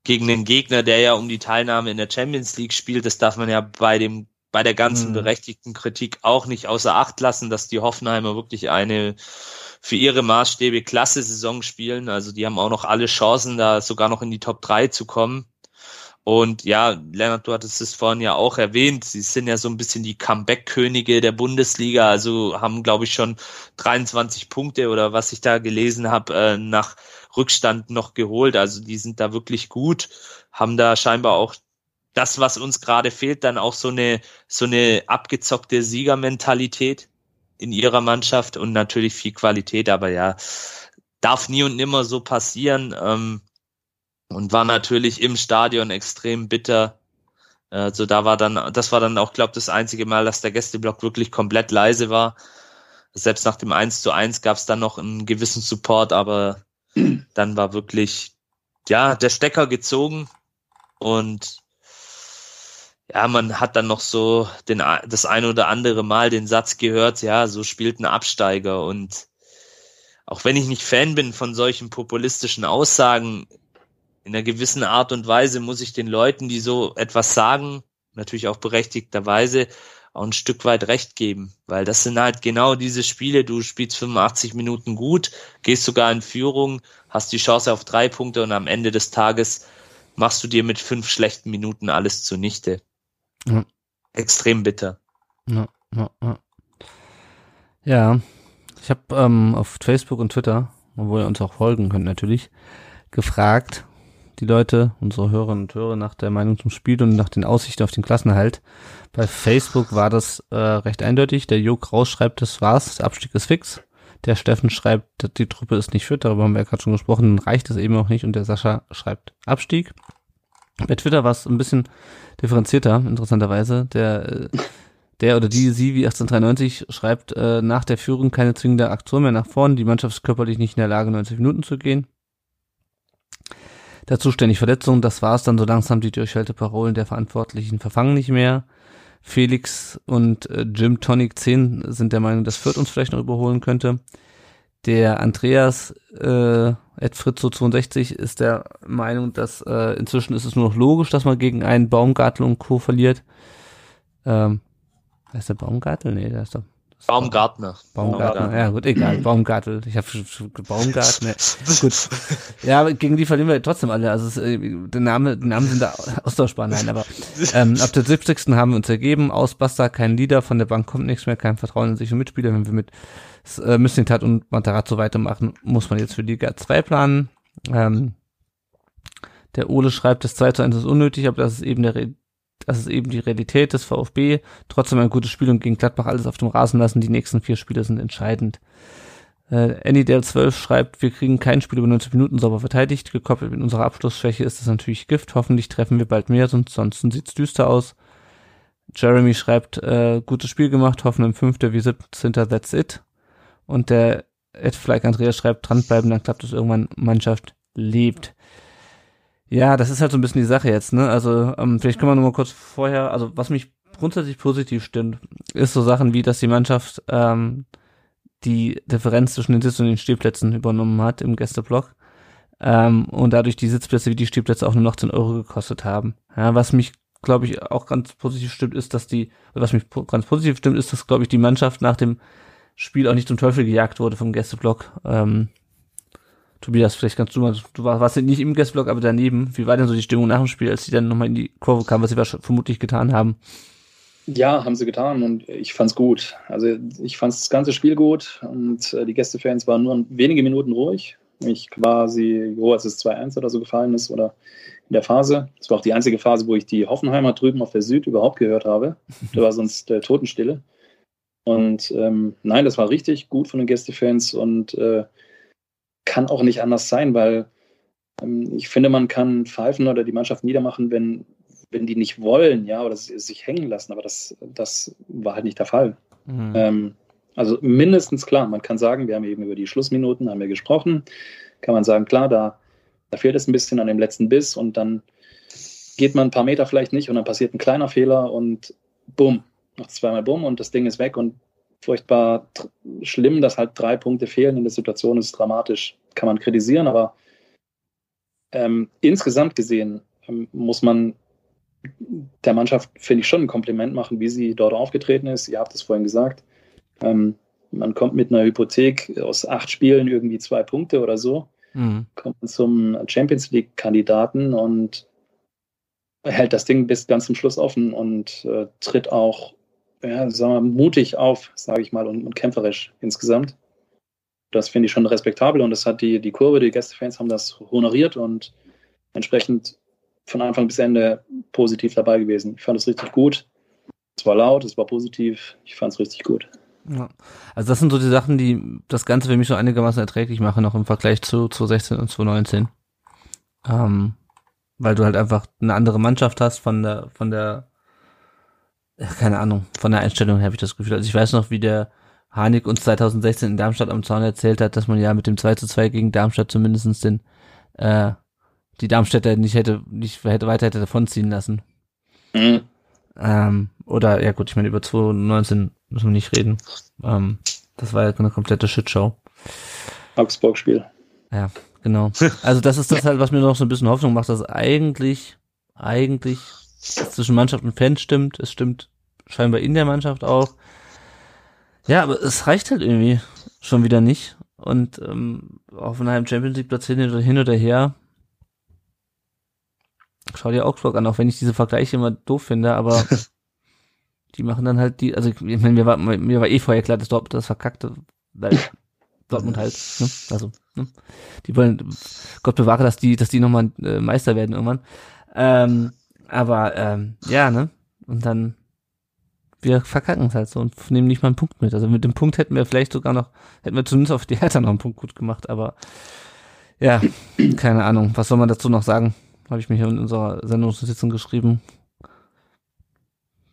gegen den Gegner, der ja um die Teilnahme in der Champions League spielt. Das darf man ja bei dem bei der ganzen mhm. berechtigten Kritik auch nicht außer Acht lassen, dass die Hoffenheimer wirklich eine für ihre Maßstäbe klasse Saison spielen. Also die haben auch noch alle Chancen, da sogar noch in die Top 3 zu kommen. Und ja, Lennart, du hattest es vorhin ja auch erwähnt, sie sind ja so ein bisschen die Comeback-Könige der Bundesliga, also haben, glaube ich, schon 23 Punkte oder was ich da gelesen habe, äh, nach Rückstand noch geholt. Also die sind da wirklich gut, haben da scheinbar auch das, was uns gerade fehlt, dann auch so eine, so eine abgezockte Siegermentalität in ihrer Mannschaft und natürlich viel Qualität, aber ja, darf nie und nimmer so passieren. Ähm, und war natürlich im Stadion extrem bitter. Also da war dann, das war dann auch, glaube das einzige Mal, dass der Gästeblock wirklich komplett leise war. Selbst nach dem 1 zu 1 gab es dann noch einen gewissen Support, aber dann war wirklich, ja, der Stecker gezogen und ja, man hat dann noch so den, das ein oder andere Mal den Satz gehört, ja, so spielt ein Absteiger. Und auch wenn ich nicht Fan bin von solchen populistischen Aussagen, in einer gewissen Art und Weise muss ich den Leuten, die so etwas sagen, natürlich auch berechtigterweise, auch ein Stück weit recht geben, weil das sind halt genau diese Spiele, du spielst 85 Minuten gut, gehst sogar in Führung, hast die Chance auf drei Punkte und am Ende des Tages machst du dir mit fünf schlechten Minuten alles zunichte. Ja. Extrem bitter. Ja, ja, ja. ja ich habe ähm, auf Facebook und Twitter, wo ihr uns auch folgen könnt natürlich, gefragt, die Leute, unsere Hörerinnen und Hörer, nach der Meinung zum Spiel und nach den Aussichten auf den Klassenhalt. Bei Facebook war das äh, recht eindeutig. Der Jo Kraus schreibt, das war's, der Abstieg ist fix. Der Steffen schreibt, die Truppe ist nicht fit, darüber haben wir ja gerade schon gesprochen, dann reicht es eben auch nicht. Und der Sascha schreibt Abstieg. Bei Twitter war es ein bisschen differenzierter, interessanterweise. Der, äh, der oder die, sie wie 1893 schreibt, äh, nach der Führung keine zwingende Aktion mehr nach vorn, die Mannschaft ist körperlich nicht in der Lage, 90 Minuten zu gehen. Dazu ständig Verletzungen, das war's dann so langsam, die Durchhalteparolen der Verantwortlichen verfangen nicht mehr. Felix und äh, Jim Tonic 10 sind der Meinung, dass Fürth uns vielleicht noch überholen könnte. Der Andreas, äh, Ed Fritzo62 ist der Meinung, dass äh, inzwischen ist es nur noch logisch, dass man gegen einen Baumgartel und Co. verliert. Ähm, heißt der Baumgartel? Nee, der ist doch Baumgartner. Baumgartner. Ja, gut, egal. Baumgartel. Ich habe Baumgartner. gut. Ja, gegen die verlieren wir trotzdem alle. Also es, äh, der Name, die Namen sind da austauschbar. Nein, aber ähm, ab der 70. haben wir uns ergeben. Aus Basta kein Leader, von der Bank kommt nichts mehr, kein Vertrauen in sich und Mitspieler. Wenn wir mit äh, Mislintat und Matarazzo weitermachen, muss man jetzt für Liga 2 planen. Ähm, der Ole schreibt, das 2 zu 1 ist unnötig, aber das ist eben der das ist eben die Realität des VfB. Trotzdem ein gutes Spiel und gegen Gladbach alles auf dem Rasen lassen. Die nächsten vier Spiele sind entscheidend. Äh, Andy der 12 schreibt, wir kriegen kein Spiel über 90 Minuten sauber verteidigt. Gekoppelt mit unserer Abschlussschwäche ist das natürlich Gift. Hoffentlich treffen wir bald mehr, sonst, sonst sieht's düster aus. Jeremy schreibt, äh, gutes Spiel gemacht, hoffen im 5. wie 17. That's it. Und der Ed Fleck Andreas schreibt, dranbleiben, dann klappt es irgendwann, Mannschaft lebt. Ja, das ist halt so ein bisschen die Sache jetzt, ne? Also, ähm, vielleicht können wir nur mal kurz vorher, also was mich grundsätzlich positiv stimmt, ist so Sachen wie, dass die Mannschaft ähm, die Differenz zwischen den Sitz- und den Stehplätzen übernommen hat im Gästeblock. Ähm, und dadurch die Sitzplätze wie die Stehplätze auch nur noch 10 Euro gekostet haben. Ja, was mich, glaube ich, auch ganz positiv stimmt, ist, dass die, was mich ganz positiv stimmt, ist, dass, glaube ich, die Mannschaft nach dem Spiel auch nicht zum Teufel gejagt wurde vom Gästeblock. Ähm, Tobias, vielleicht kannst du mal, du warst nicht im Guestblock, aber daneben. Wie war denn so die Stimmung nach dem Spiel, als sie dann nochmal in die Kurve kamen, was sie vermutlich getan haben? Ja, haben sie getan und ich fand's gut. Also ich fand das ganze Spiel gut und äh, die Gästefans waren nur wenige Minuten ruhig. Ich quasi, oh, als es 2-1 oder so gefallen ist oder in der Phase. Das war auch die einzige Phase, wo ich die Hoffenheimer drüben auf der Süd überhaupt gehört habe. Da war sonst äh, Totenstille. Und ähm, nein, das war richtig gut von den Gästefans und äh, kann auch nicht anders sein, weil ähm, ich finde, man kann pfeifen oder die Mannschaft niedermachen, wenn, wenn die nicht wollen, ja, oder sich hängen lassen, aber das, das war halt nicht der Fall. Mhm. Ähm, also mindestens klar, man kann sagen, wir haben eben über die Schlussminuten haben wir gesprochen, kann man sagen, klar, da, da fehlt es ein bisschen an dem letzten Biss und dann geht man ein paar Meter vielleicht nicht und dann passiert ein kleiner Fehler und bumm, noch zweimal bumm und das Ding ist weg und furchtbar schlimm, dass halt drei Punkte fehlen in der Situation ist dramatisch, kann man kritisieren, aber ähm, insgesamt gesehen ähm, muss man der Mannschaft, finde ich, schon ein Kompliment machen, wie sie dort aufgetreten ist. Ihr habt es vorhin gesagt. Ähm, man kommt mit einer Hypothek aus acht Spielen irgendwie zwei Punkte oder so, mhm. kommt zum Champions League-Kandidaten und hält das Ding bis ganz zum Schluss offen und äh, tritt auch ja, sagen wir, mutig auf, sage ich mal, und, und, kämpferisch insgesamt. Das finde ich schon respektabel und das hat die, die Kurve, die Gästefans haben das honoriert und entsprechend von Anfang bis Ende positiv dabei gewesen. Ich fand es richtig gut. Es war laut, es war positiv. Ich fand es richtig gut. Ja. Also das sind so die Sachen, die das Ganze für mich so einigermaßen erträglich machen, auch im Vergleich zu 2016 und 2019. Ähm, weil du halt einfach eine andere Mannschaft hast von der, von der keine Ahnung, von der Einstellung her habe ich das Gefühl. Also ich weiß noch, wie der Harnik uns 2016 in Darmstadt am Zaun erzählt hat, dass man ja mit dem 2 zu 2 gegen Darmstadt zumindestens den, äh, die Darmstädter nicht hätte, nicht hätte weiter hätte davonziehen lassen. Mhm. Ähm, oder, ja gut, ich meine, über 2019 müssen wir nicht reden. Ähm, das war ja eine komplette Shitshow. Augsburg-Spiel. Ja, genau. Also das ist das halt, was mir noch so ein bisschen Hoffnung macht, dass eigentlich, eigentlich zwischen Mannschaft und Fans stimmt. Es stimmt scheinbar in der Mannschaft auch. Ja, aber es reicht halt irgendwie schon wieder nicht. Und ähm, Hoffenheim Champions League Platz hin oder, hin oder her. Schau dir Augsburg an, auch wenn ich diese Vergleiche immer doof finde, aber die machen dann halt die, also ich meine, mir war, mir war eh vorher klar, dass Dortmund das verkackte, weil Dortmund halt, ne? Also, ne? Die wollen, Gott bewahre, dass die, dass die nochmal äh, Meister werden irgendwann. Ähm, aber ähm, ja, ne? Und dann wir verkacken es halt so und nehmen nicht mal einen Punkt mit. Also mit dem Punkt hätten wir vielleicht sogar noch, hätten wir zumindest auf die Hertha noch einen Punkt gut gemacht, aber ja, keine Ahnung. Was soll man dazu noch sagen? Habe ich mir hier in unserer Sendungssitzung geschrieben.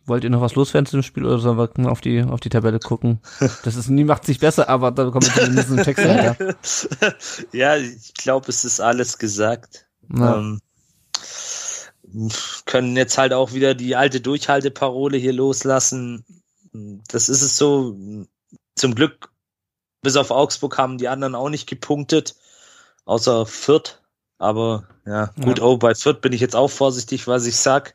Wollt ihr noch was loswerden zu dem Spiel oder sollen wir auf die, auf die Tabelle gucken? Das ist nie macht sich besser, aber da kommen wir zumindest einen Text weiter. Ja, ich glaube, es ist alles gesagt. Ja. Ähm, können jetzt halt auch wieder die alte Durchhalteparole hier loslassen. Das ist es so. Zum Glück, bis auf Augsburg haben die anderen auch nicht gepunktet. außer Fürth. Aber ja, gut, ja. oh, bei Fürth bin ich jetzt auch vorsichtig, was ich sag,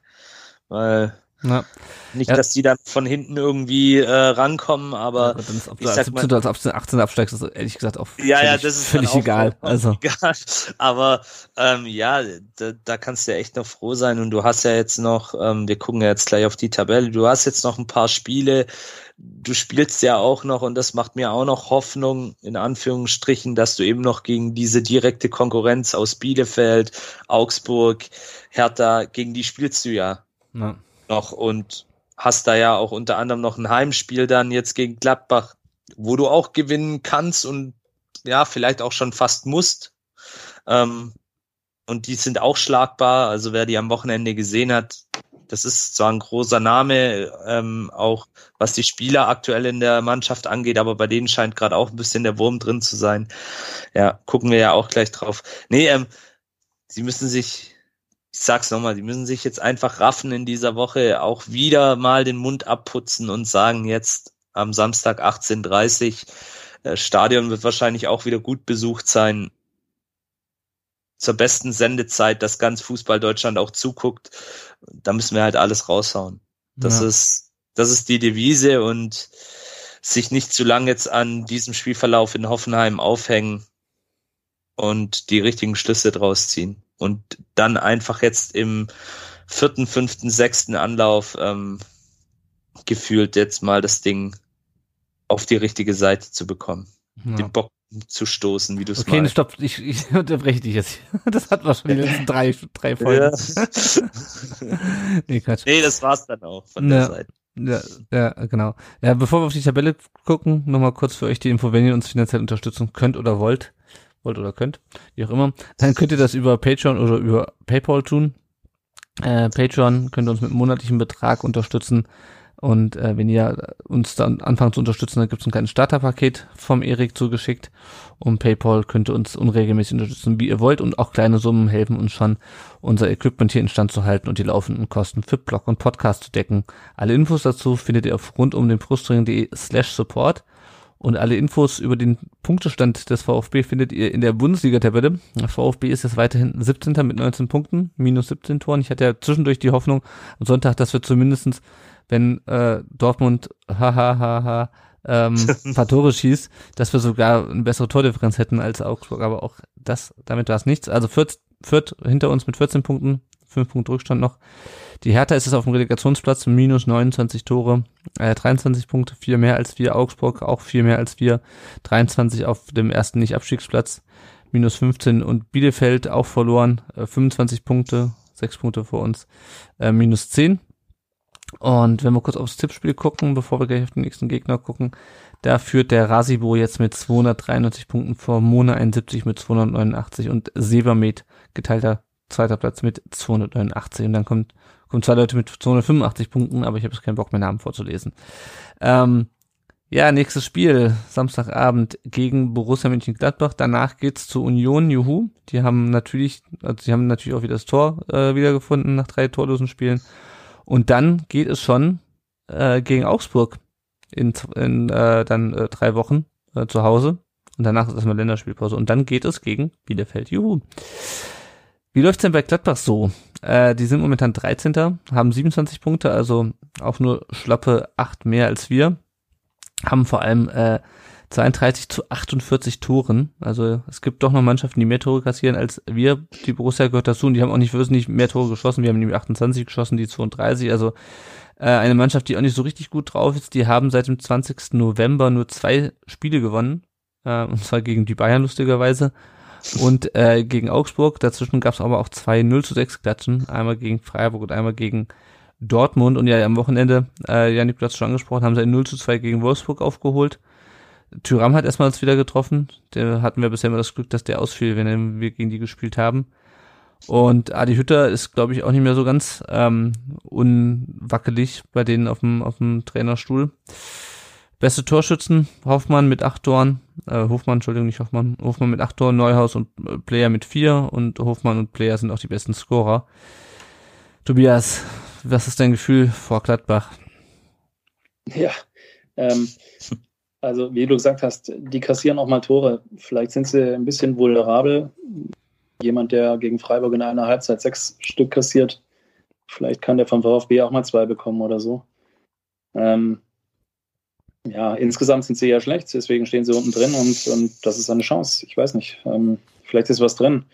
weil ja. Nicht, ja. dass die dann von hinten irgendwie äh, rankommen, aber ja, dann ist, ob du als 17. oder als 18 absteigst, ist ehrlich gesagt auch ja, völlig, ja, das ist völlig egal. Also. Egal. Aber ähm, ja, da, da kannst du ja echt noch froh sein und du hast ja jetzt noch, ähm, wir gucken ja jetzt gleich auf die Tabelle, du hast jetzt noch ein paar Spiele, du spielst ja auch noch und das macht mir auch noch Hoffnung, in Anführungsstrichen, dass du eben noch gegen diese direkte Konkurrenz aus Bielefeld, Augsburg, Hertha, gegen die spielst du ja. ja noch und hast da ja auch unter anderem noch ein Heimspiel dann jetzt gegen Gladbach, wo du auch gewinnen kannst und ja, vielleicht auch schon fast musst. Ähm, und die sind auch schlagbar. Also wer die am Wochenende gesehen hat, das ist zwar ein großer Name, ähm, auch was die Spieler aktuell in der Mannschaft angeht, aber bei denen scheint gerade auch ein bisschen der Wurm drin zu sein. Ja, gucken wir ja auch gleich drauf. Nee, ähm, sie müssen sich ich sag's nochmal, die müssen sich jetzt einfach raffen in dieser Woche, auch wieder mal den Mund abputzen und sagen jetzt am Samstag 18.30 äh, Stadion wird wahrscheinlich auch wieder gut besucht sein. Zur besten Sendezeit, dass ganz Fußball Deutschland auch zuguckt. Da müssen wir halt alles raushauen. Das ja. ist, das ist die Devise und sich nicht zu lange jetzt an diesem Spielverlauf in Hoffenheim aufhängen und die richtigen Schlüsse draus ziehen und dann einfach jetzt im vierten, fünften, sechsten Anlauf ähm, gefühlt jetzt mal das Ding auf die richtige Seite zu bekommen. Ja. Den Bock zu stoßen, wie du es Okay, mal. stopp, ich, ich unterbreche dich jetzt. Das hat man schon die letzten drei, drei Folgen. Ja. nee, Quatsch. nee, das war's dann auch von ja. der Seite. Ja, ja, genau. Ja, bevor wir auf die Tabelle gucken, nochmal kurz für euch die Info, wenn ihr uns finanziell unterstützen könnt oder wollt, wollt oder könnt, wie auch immer, dann könnt ihr das über Patreon oder über PayPal tun. Äh, Patreon könnt ihr uns mit einem monatlichen Betrag unterstützen. Und äh, wenn ihr uns dann anfangt zu unterstützen, dann gibt es ein kleines Starterpaket vom Erik zugeschickt. Und PayPal könnt ihr uns unregelmäßig unterstützen, wie ihr wollt. Und auch kleine Summen helfen uns schon, unser Equipment hier instand zu halten und die laufenden Kosten für Blog und Podcast zu decken. Alle Infos dazu findet ihr auf rundumdenbrustring.de slash support. Und alle Infos über den Punktestand des VfB findet ihr in der Bundesliga-Tabelle. Der VfB ist jetzt weiterhin 17. mit 19 Punkten, minus 17 Toren. Ich hatte ja zwischendurch die Hoffnung am Sonntag, dass wir zumindestens, wenn äh, Dortmund hahaha ähm, ein paar Tore schießt, dass wir sogar eine bessere Tordifferenz hätten als Augsburg. Aber auch das, damit war es nichts. Also Fürth, Fürth hinter uns mit 14 Punkten, 5 Punkte Rückstand noch. Die Hertha ist es auf dem Relegationsplatz, minus 29 Tore, äh, 23 Punkte, vier mehr als wir. Augsburg auch vier mehr als wir, 23 auf dem ersten Nicht-Abstiegsplatz, minus 15 und Bielefeld auch verloren, äh, 25 Punkte, sechs Punkte vor uns, äh, minus 10. Und wenn wir kurz aufs Tippspiel gucken, bevor wir gleich auf den nächsten Gegner gucken, da führt der Rasibo jetzt mit 293 Punkten vor Mona 71 mit 289 und Severmed geteilter zweiter Platz mit 289 und dann kommt kommen zwei Leute mit 285 Punkten, aber ich habe jetzt keinen Bock mehr Namen vorzulesen. Ähm, ja, nächstes Spiel, Samstagabend gegen Borussia Mönchengladbach. Danach geht's zu Union, juhu. Die haben natürlich, also die haben natürlich auch wieder das Tor äh, wiedergefunden nach drei torlosen Spielen. Und dann geht es schon äh, gegen Augsburg in, in äh, dann äh, drei Wochen äh, zu Hause. Und danach ist erstmal Länderspielpause. Und dann geht es gegen Bielefeld, juhu. Wie läuft's denn bei Gladbach so? Äh, die sind momentan 13. haben 27 Punkte, also auch nur schlappe 8 mehr als wir. Haben vor allem äh, 32 zu 48 Toren. Also es gibt doch noch Mannschaften, die mehr Tore kassieren als wir. Die Borussia gehört dazu und die haben auch nicht wesentlich mehr Tore geschossen. Wir haben nämlich 28 geschossen, die 32. Also äh, eine Mannschaft, die auch nicht so richtig gut drauf ist. Die haben seit dem 20. November nur zwei Spiele gewonnen. Äh, und zwar gegen die Bayern lustigerweise und äh, gegen Augsburg. Dazwischen gab es aber auch zwei 0 zu 6 Klatschen, einmal gegen Freiburg und einmal gegen Dortmund. Und ja, am Wochenende, äh, Janik, du hast schon angesprochen, haben sie ein 0 zu 2 gegen Wolfsburg aufgeholt. Tyram hat erstmals wieder getroffen. Der hatten wir bisher immer das Glück, dass der ausfiel, wenn wir gegen die gespielt haben. Und Adi Hütter ist, glaube ich, auch nicht mehr so ganz ähm, unwackelig bei denen auf dem, auf dem Trainerstuhl. Beste Torschützen, Hoffmann mit acht Toren, äh, Hofmann, Entschuldigung, nicht Hoffmann, Hofmann mit acht Toren, Neuhaus und äh, Player mit vier und Hofmann und Player sind auch die besten Scorer. Tobias, was ist dein Gefühl vor Gladbach? Ja, ähm, also wie du gesagt hast, die kassieren auch mal Tore. Vielleicht sind sie ein bisschen vulnerabel jemand, der gegen Freiburg in einer Halbzeit sechs Stück kassiert. Vielleicht kann der vom VfB auch mal zwei bekommen oder so. Ähm, ja, insgesamt sind sie ja schlecht, deswegen stehen sie unten drin und, und das ist eine Chance. Ich weiß nicht. Ähm, vielleicht ist was drin.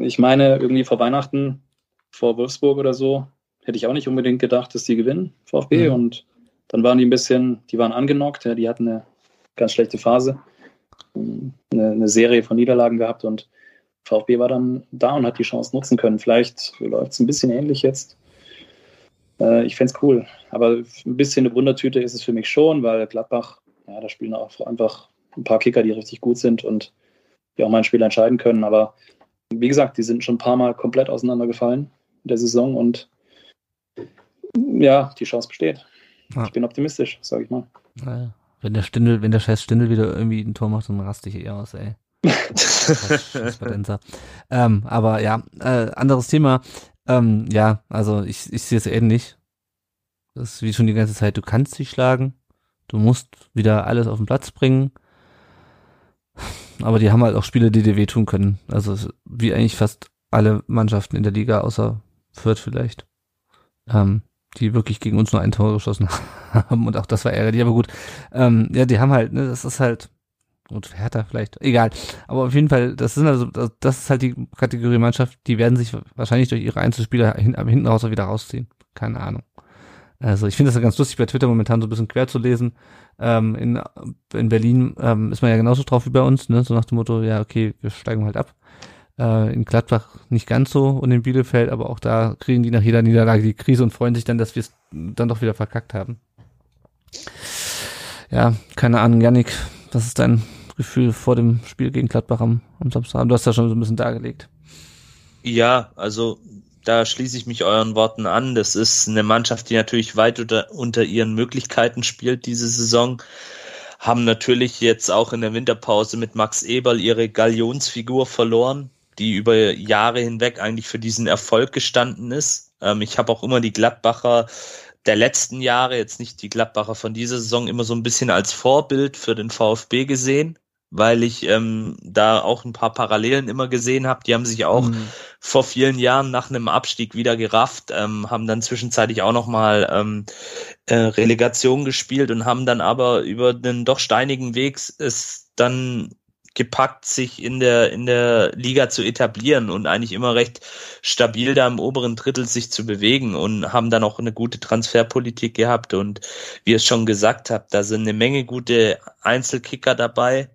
Ich meine, irgendwie vor Weihnachten, vor Wolfsburg oder so, hätte ich auch nicht unbedingt gedacht, dass die gewinnen, VfB. Mhm. Und dann waren die ein bisschen, die waren angenockt, ja, die hatten eine ganz schlechte Phase, eine, eine Serie von Niederlagen gehabt und VfB war dann da und hat die Chance nutzen können. Vielleicht läuft es ein bisschen ähnlich jetzt. Äh, ich fände es cool. Aber ein bisschen eine Wundertüte ist es für mich schon, weil Gladbach, ja, da spielen auch einfach ein paar Kicker, die richtig gut sind und die auch mal ein Spiel entscheiden können. Aber wie gesagt, die sind schon ein paar Mal komplett auseinandergefallen in der Saison und ja, die Chance besteht. Ja. Ich bin optimistisch, sage ich mal. Naja. Wenn der Stindel, wenn der scheiß Stindel wieder irgendwie ein Tor macht, dann raste ich eher aus, ey. ähm, aber ja, äh, anderes Thema. Ähm, ja, also ich, ich sehe es ähnlich. Das ist wie schon die ganze Zeit, du kannst sie schlagen, du musst wieder alles auf den Platz bringen. Aber die haben halt auch Spiele, die dir wehtun können. Also wie eigentlich fast alle Mannschaften in der Liga, außer Fürth vielleicht. Ähm, die wirklich gegen uns nur ein Tor geschossen haben und auch das war ärgerlich, aber gut. Ähm, ja, die haben halt, ne, das ist halt und Hertha vielleicht, egal. Aber auf jeden Fall, das sind also, das ist halt die Kategorie Mannschaft, die werden sich wahrscheinlich durch ihre Einzelspieler hin, hinten raus auch wieder rausziehen. Keine Ahnung. Also ich finde das ja ganz lustig, bei Twitter momentan so ein bisschen quer zu lesen. Ähm, in, in Berlin ähm, ist man ja genauso drauf wie bei uns, ne? So nach dem Motto, ja, okay, wir steigen halt ab. Äh, in Gladbach nicht ganz so und in Bielefeld, aber auch da kriegen die nach jeder Niederlage die Krise und freuen sich dann, dass wir es dann doch wieder verkackt haben. Ja, keine Ahnung, Yannick, was ist dein Gefühl vor dem Spiel gegen Gladbach am, am Samstag? Du hast ja schon so ein bisschen dargelegt. Ja, also da schließe ich mich euren Worten an. Das ist eine Mannschaft, die natürlich weit unter, unter ihren Möglichkeiten spielt diese Saison. Haben natürlich jetzt auch in der Winterpause mit Max Eberl ihre Galionsfigur verloren, die über Jahre hinweg eigentlich für diesen Erfolg gestanden ist. Ähm, ich habe auch immer die Gladbacher der letzten Jahre, jetzt nicht die Gladbacher von dieser Saison, immer so ein bisschen als Vorbild für den VfB gesehen weil ich ähm, da auch ein paar Parallelen immer gesehen habe. Die haben sich auch mhm. vor vielen Jahren nach einem Abstieg wieder gerafft, ähm, haben dann zwischenzeitlich auch nochmal ähm, äh, Relegation gespielt und haben dann aber über den doch steinigen Weg es dann gepackt, sich in der, in der Liga zu etablieren und eigentlich immer recht stabil da im oberen Drittel sich zu bewegen und haben dann auch eine gute Transferpolitik gehabt und wie ihr es schon gesagt habt, da sind eine Menge gute Einzelkicker dabei,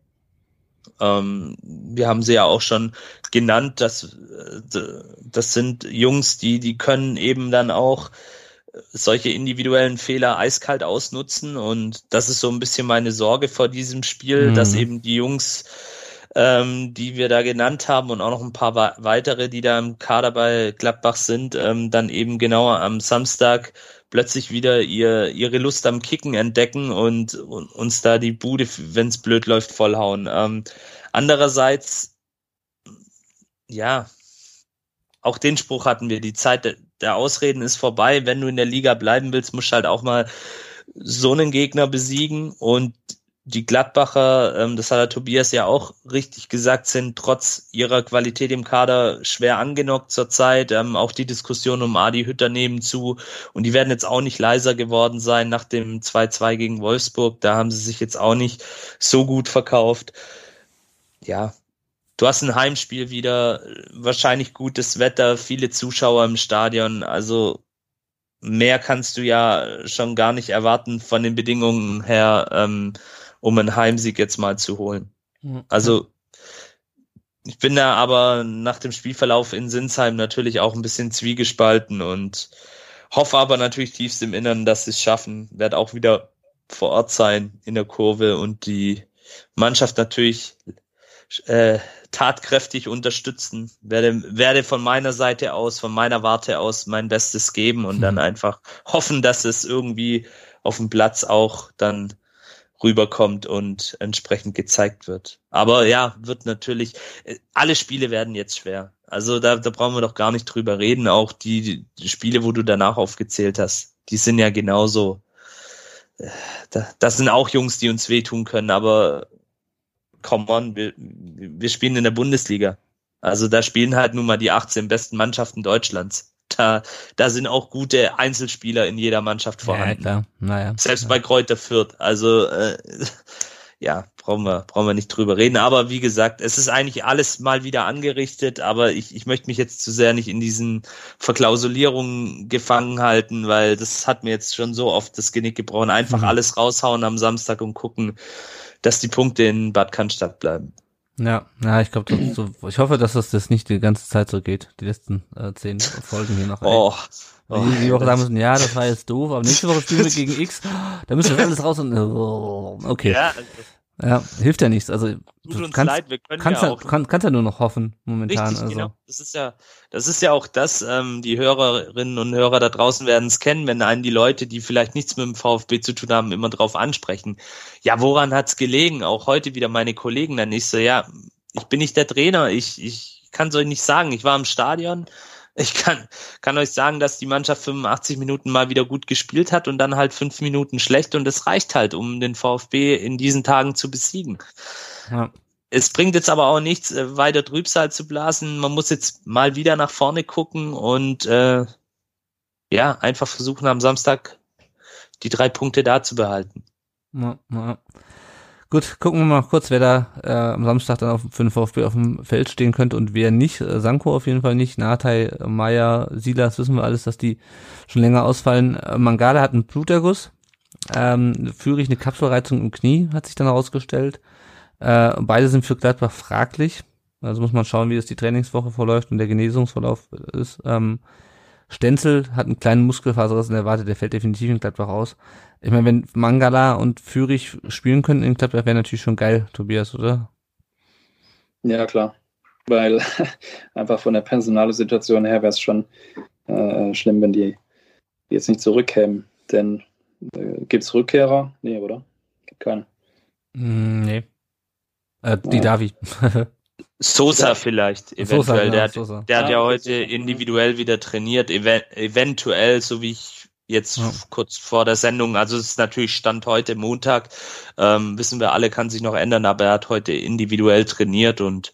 ähm, wir haben sie ja auch schon genannt, dass äh, das sind Jungs, die die können eben dann auch solche individuellen Fehler eiskalt ausnutzen und das ist so ein bisschen meine Sorge vor diesem Spiel, mhm. dass eben die Jungs ähm, die wir da genannt haben und auch noch ein paar weitere, die da im Kader bei Gladbach sind, ähm, dann eben genauer am Samstag plötzlich wieder ihr, ihre Lust am Kicken entdecken und, und uns da die Bude, wenn es blöd läuft, vollhauen. Ähm, andererseits, ja, auch den Spruch hatten wir, die Zeit der Ausreden ist vorbei. Wenn du in der Liga bleiben willst, musst du halt auch mal so einen Gegner besiegen und die Gladbacher, ähm, das hat der Tobias ja auch richtig gesagt, sind trotz ihrer Qualität im Kader schwer angenockt zurzeit. Ähm, auch die Diskussion um Adi Hütter nebenzu. Und die werden jetzt auch nicht leiser geworden sein nach dem 2-2 gegen Wolfsburg. Da haben sie sich jetzt auch nicht so gut verkauft. Ja, du hast ein Heimspiel wieder, wahrscheinlich gutes Wetter, viele Zuschauer im Stadion. Also mehr kannst du ja schon gar nicht erwarten von den Bedingungen her. Ähm, um einen Heimsieg jetzt mal zu holen. Mhm. Also ich bin da aber nach dem Spielverlauf in Sinsheim natürlich auch ein bisschen zwiegespalten und hoffe aber natürlich tiefst im Innern, dass sie es schaffen. Werde auch wieder vor Ort sein in der Kurve und die Mannschaft natürlich äh, tatkräftig unterstützen. Werde, werde von meiner Seite aus, von meiner Warte aus mein Bestes geben und mhm. dann einfach hoffen, dass es irgendwie auf dem Platz auch dann rüberkommt und entsprechend gezeigt wird. Aber ja, wird natürlich, äh, alle Spiele werden jetzt schwer. Also da, da brauchen wir doch gar nicht drüber reden. Auch die, die Spiele, wo du danach aufgezählt hast, die sind ja genauso. Äh, das sind auch Jungs, die uns wehtun können, aber come on, wir, wir spielen in der Bundesliga. Also da spielen halt nun mal die 18 besten Mannschaften Deutschlands. Da, da sind auch gute Einzelspieler in jeder Mannschaft vorhanden. Ja. Naja. Selbst ja. bei Kräuter Fürth. Also äh, ja, brauchen wir, brauchen wir nicht drüber reden. Aber wie gesagt, es ist eigentlich alles mal wieder angerichtet, aber ich, ich möchte mich jetzt zu sehr nicht in diesen Verklausulierungen gefangen halten, weil das hat mir jetzt schon so oft das Genick gebrochen. Einfach mhm. alles raushauen am Samstag und gucken, dass die Punkte in Bad Cannstatt bleiben. Ja, ja, ich glaube, so, ich hoffe, dass das, das nicht die ganze Zeit so geht, die letzten äh, zehn Folgen hier noch. Oh, Oh, die Woche sagen müssen, ja, das war jetzt doof, aber nächste Woche spielen wir gegen X, da müssen wir alles raus und oh, okay. Ja, ja, hilft ja nichts. Also du kannst, leid, wir können kannst, ja auch, kann, kannst ja nur noch hoffen momentan. Richtig, also. genau. Das ist ja, das ist ja auch das. Ähm, die Hörerinnen und Hörer da draußen werden es kennen, wenn einen die Leute, die vielleicht nichts mit dem VfB zu tun haben, immer drauf ansprechen. Ja, woran hat's gelegen? Auch heute wieder meine Kollegen dann nicht so. Ja, ich bin nicht der Trainer. Ich ich kann es euch nicht sagen. Ich war im Stadion ich kann, kann euch sagen, dass die Mannschaft 85 Minuten mal wieder gut gespielt hat und dann halt fünf Minuten schlecht und es reicht halt, um den VfB in diesen Tagen zu besiegen. Ja. Es bringt jetzt aber auch nichts, äh, weiter Trübsal zu blasen. Man muss jetzt mal wieder nach vorne gucken und äh, ja, einfach versuchen am Samstag die drei Punkte da zu behalten. Ja, ja. Gut, gucken wir mal kurz, wer da äh, am Samstag dann auf, für den VfB auf dem Feld stehen könnte und wer nicht. Äh, Sanko auf jeden Fall nicht. Natei, Meier, Silas, wissen wir alles, dass die schon länger ausfallen. Äh, Mangala hat einen Bluterguss. Ähm, Führig eine Kapselreizung im Knie, hat sich dann herausgestellt. Äh, beide sind für Gladbach fraglich. Also muss man schauen, wie das die Trainingswoche verläuft und der Genesungsverlauf ist. Ähm, Stenzel hat einen kleinen Muskelfaserriss in der Warte, der fällt definitiv in Gladbach raus. Ich meine, wenn Mangala und Fürich spielen könnten in Gladbach, wäre natürlich schon geil, Tobias, oder? Ja, klar. Weil einfach von der Personalsituation her wäre es schon äh, schlimm, wenn die jetzt nicht zurückkämen. Denn äh, gibt es Rückkehrer? Nee, oder? Gibt keinen. Mm, nee. Äh, die ja. Davi. Sosa ja. vielleicht, eventuell. Sosa, der, hat, Sosa. der hat ja, ja heute individuell wieder trainiert, ev eventuell, so wie ich jetzt ja. kurz vor der Sendung, also es ist natürlich Stand heute Montag, ähm, wissen wir alle, kann sich noch ändern, aber er hat heute individuell trainiert und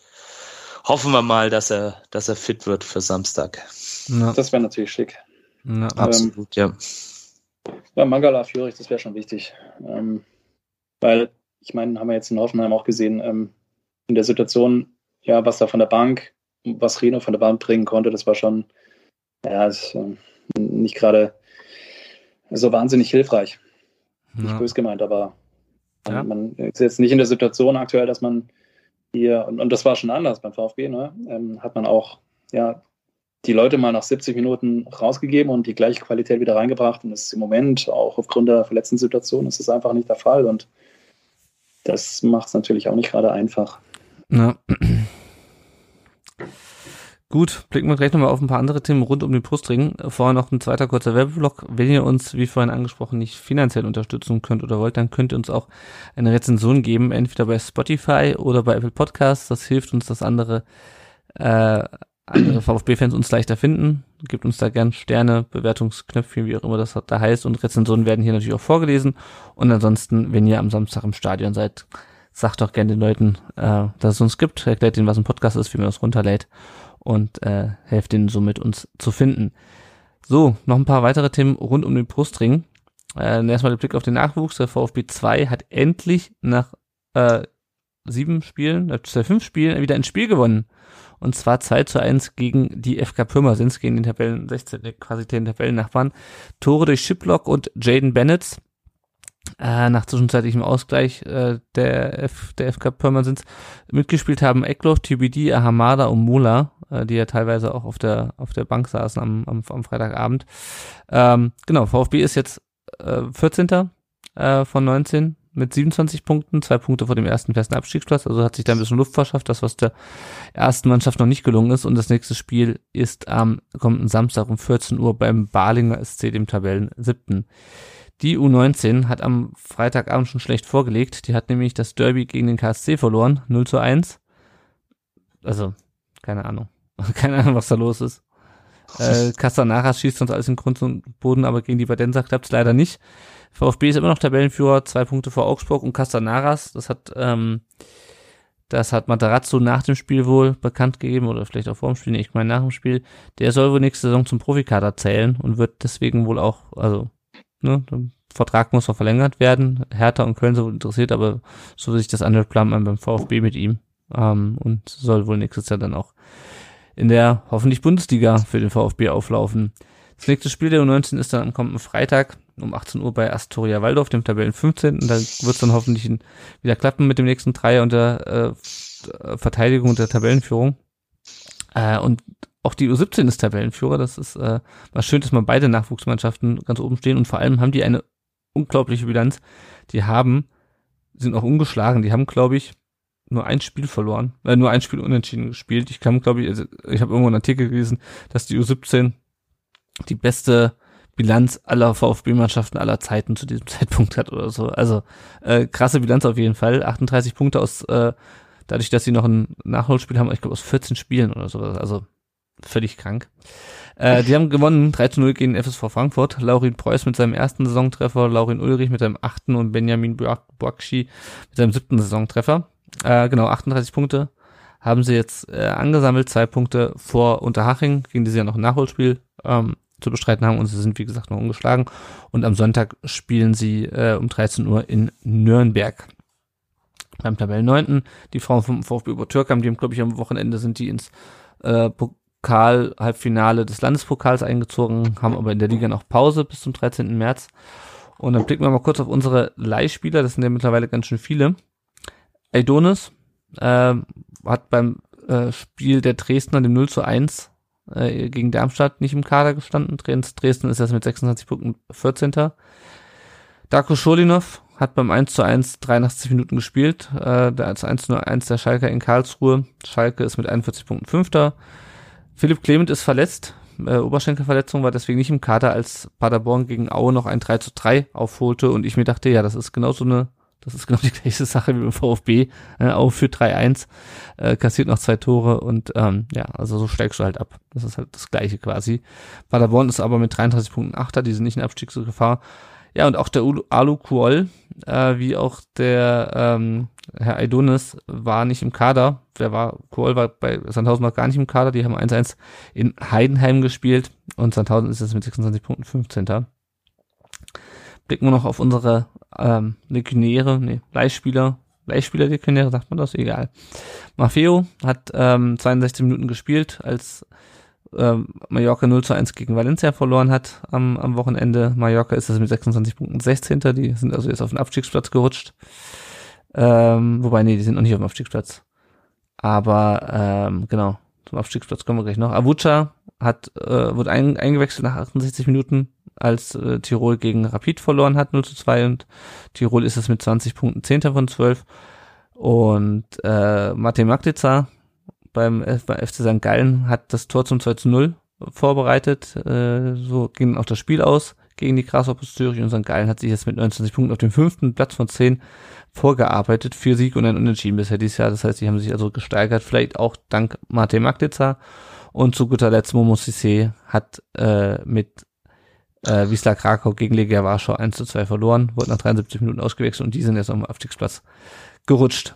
hoffen wir mal, dass er, dass er fit wird für Samstag. Ja. Das wäre natürlich schick. Ja, absolut, ähm, ja. Ja, Mangala Fürich, das wäre schon wichtig. Ähm, weil, ich meine, haben wir jetzt in Hoffenheim auch gesehen, ähm, in der Situation, ja, was da von der Bank, was Reno von der Bank bringen konnte, das war schon, ja, ist, äh, nicht gerade so wahnsinnig hilfreich. Ja. Nicht bös gemeint, aber ja. man ist jetzt nicht in der Situation aktuell, dass man hier, und, und das war schon anders beim VfB, ne, ähm, hat man auch, ja, die Leute mal nach 70 Minuten rausgegeben und die gleiche Qualität wieder reingebracht. Und das ist im Moment auch aufgrund der verletzten Situation ist es einfach nicht der Fall. Und das macht es natürlich auch nicht gerade einfach. Ja. Gut, blicken wir gleich nochmal auf ein paar andere Themen rund um den Brustring. Vorher noch ein zweiter kurzer Werbeblock. Wenn ihr uns, wie vorhin angesprochen, nicht finanziell unterstützen könnt oder wollt, dann könnt ihr uns auch eine Rezension geben, entweder bei Spotify oder bei Apple Podcasts. Das hilft uns, dass andere, äh, andere VfB-Fans uns leichter finden. Gebt uns da gern Sterne, Bewertungsknöpfchen, wie auch immer das da heißt. Und Rezensionen werden hier natürlich auch vorgelesen. Und ansonsten, wenn ihr am Samstag im Stadion seid, sagt doch gerne den Leuten, äh, dass es uns gibt, erklärt ihnen, was ein Podcast ist, wie man das runterlädt und äh, helft ihnen somit uns zu finden. So, noch ein paar weitere Themen rund um den Brustring. Äh, erstmal der Blick auf den Nachwuchs. Der VfB 2 hat endlich nach äh, sieben Spielen, äh, fünf Spielen wieder ein Spiel gewonnen. Und zwar 2 zu 1 gegen die FK Pirmasens, gegen den Tabellen 16, quasi den Tabellennachbarn. Tore durch Shiplock und Jaden Bennett äh, nach zwischenzeitlichem Ausgleich äh, der, F, der FK Pirmasens mitgespielt haben Eckloff, TBD, Ahamada und Mola, äh, die ja teilweise auch auf der auf der Bank saßen am, am, am Freitagabend. Ähm, genau, VfB ist jetzt äh, 14. Äh, von 19 mit 27 Punkten, zwei Punkte vor dem ersten festen Abstiegsplatz, also hat sich da ein bisschen Luft verschafft, das was der ersten Mannschaft noch nicht gelungen ist und das nächste Spiel ist am kommenden Samstag um 14 Uhr beim Balinger SC, dem Tabellen siebten. Die U19 hat am Freitagabend schon schlecht vorgelegt. Die hat nämlich das Derby gegen den KSC verloren, 0 zu 1. Also, keine Ahnung. keine Ahnung, was da los ist. Äh, Castanaras schießt sonst alles in Grund und Boden, aber gegen die Badenser klappt es leider nicht. VfB ist immer noch Tabellenführer, zwei Punkte vor Augsburg und Castanaras, das hat ähm, Das hat Matarazzo nach dem Spiel wohl bekannt gegeben oder vielleicht auch vor dem Spiel, nee, ich meine nach dem Spiel. Der soll wohl nächste Saison zum Profikader zählen und wird deswegen wohl auch, also, ne, der Vertrag muss noch verlängert werden. Hertha und Köln sind wohl interessiert, aber so wie sich das anhört, plant man beim VfB mit ihm ähm, und soll wohl nächstes Jahr dann auch in der hoffentlich Bundesliga für den VfB auflaufen. Das nächste Spiel der U19 ist dann am kommenden Freitag um 18 Uhr bei Astoria Waldorf, dem Tabellen 15. Da wird es dann hoffentlich wieder klappen mit dem nächsten Dreier und der äh, Verteidigung und der Tabellenführung. Äh, und auch die U17 ist Tabellenführer. Das ist äh, was schön, dass man beide Nachwuchsmannschaften ganz oben stehen und vor allem haben die eine unglaubliche Bilanz. Die haben, sind auch ungeschlagen. Die haben, glaube ich, nur ein Spiel verloren, äh, nur ein Spiel unentschieden gespielt. Ich kann, glaube ich, also ich habe irgendwo einen Artikel gelesen, dass die U17 die beste Bilanz aller VfB-Mannschaften aller Zeiten zu diesem Zeitpunkt hat oder so. Also äh, krasse Bilanz auf jeden Fall. 38 Punkte aus, äh, dadurch, dass sie noch ein Nachholspiel haben, ich glaube aus 14 Spielen oder sowas. Also völlig krank. Äh, die haben gewonnen 3 zu 0 gegen FSV Frankfurt. Laurin Preuß mit seinem ersten Saisontreffer, Laurin Ulrich mit seinem achten und Benjamin Boakshi mit seinem siebten Saisontreffer. Äh, genau, 38 Punkte haben sie jetzt äh, angesammelt, zwei Punkte vor Unterhaching, gegen die sie ja noch ein Nachholspiel ähm, zu bestreiten haben und sie sind wie gesagt noch ungeschlagen. Und am Sonntag spielen sie äh, um 13 Uhr in Nürnberg. Beim Tabellenneunten, die Frauen vom VfB über Türkheim, die haben, glaube ich, am Wochenende sind die ins äh, Pokal-Halbfinale des Landespokals eingezogen, haben aber in der Liga noch Pause bis zum 13. März. Und dann blicken wir mal kurz auf unsere Leihspieler, das sind ja mittlerweile ganz schön viele. Aidonis äh, hat beim äh, Spiel der Dresdner, dem 0 zu 1 äh, gegen Darmstadt nicht im Kader gestanden. Dresden ist jetzt mit 26 Punkten 14. Darko Scholinov hat beim 1 zu 1 83 Minuten gespielt. Äh, der 1 zu 1 der Schalke in Karlsruhe. Schalke ist mit 41 Punkten 5. Philipp Clement ist verletzt. Äh, Oberschenkelverletzung war deswegen nicht im Kader, als Paderborn gegen Aue noch ein 3 zu 3 aufholte und ich mir dachte, ja, das ist genau so eine das ist genau die gleiche Sache wie beim VfB. Äh, auch für 3-1, äh, kassiert noch zwei Tore und ähm, ja, also so steigst du halt ab. Das ist halt das gleiche quasi. Paderborn ist aber mit 33 Punkten Achter, die sind nicht in Abstiegsgefahr. Ja, und auch der Alu Kuol, äh, wie auch der ähm, Herr Aidonis, war nicht im Kader. Wer war? Kuol war bei Sandhausen noch gar nicht im Kader. Die haben 1-1 in Heidenheim gespielt und Sandhausen ist jetzt mit 26 Punkten 15 blicken wir noch auf unsere ähm, Legionäre, nee, Leihspieler, Leihspieler Legionäre, sagt man das, egal. Maffeo hat ähm, 62 Minuten gespielt, als ähm, Mallorca 0 zu 1 gegen Valencia verloren hat am, am Wochenende. Mallorca ist das mit 26 Punkten 16. Die sind also jetzt auf den Abstiegsplatz gerutscht. Ähm, wobei, nee, die sind noch nicht auf dem Abstiegsplatz. Aber ähm, genau, zum Abstiegsplatz kommen wir gleich noch. Avucha hat, äh, wurde ein, eingewechselt nach 68 Minuten als äh, Tirol gegen Rapid verloren hat, 0 zu 2 und Tirol ist es mit 20 Punkten 10. von 12. Und äh, Martin Magdica beim, FC St. Gallen hat das Tor zum 2 zu 0 vorbereitet. Äh, so ging auch das Spiel aus gegen die Grasshoppers Zürich und St. Gallen hat sich jetzt mit 29 Punkten auf dem fünften Platz von 10 vorgearbeitet. Vier Sieg und ein Unentschieden bisher dieses Jahr. Das heißt, sie haben sich also gesteigert, vielleicht auch dank Martin Magdica. Und zu guter Letzt Momo Sissé hat äh, mit äh, Wisla Krakau gegen Legia Warschau 1 zu 2 verloren, wurde nach 73 Minuten ausgewechselt und die sind jetzt auf dem Abstiegsplatz gerutscht.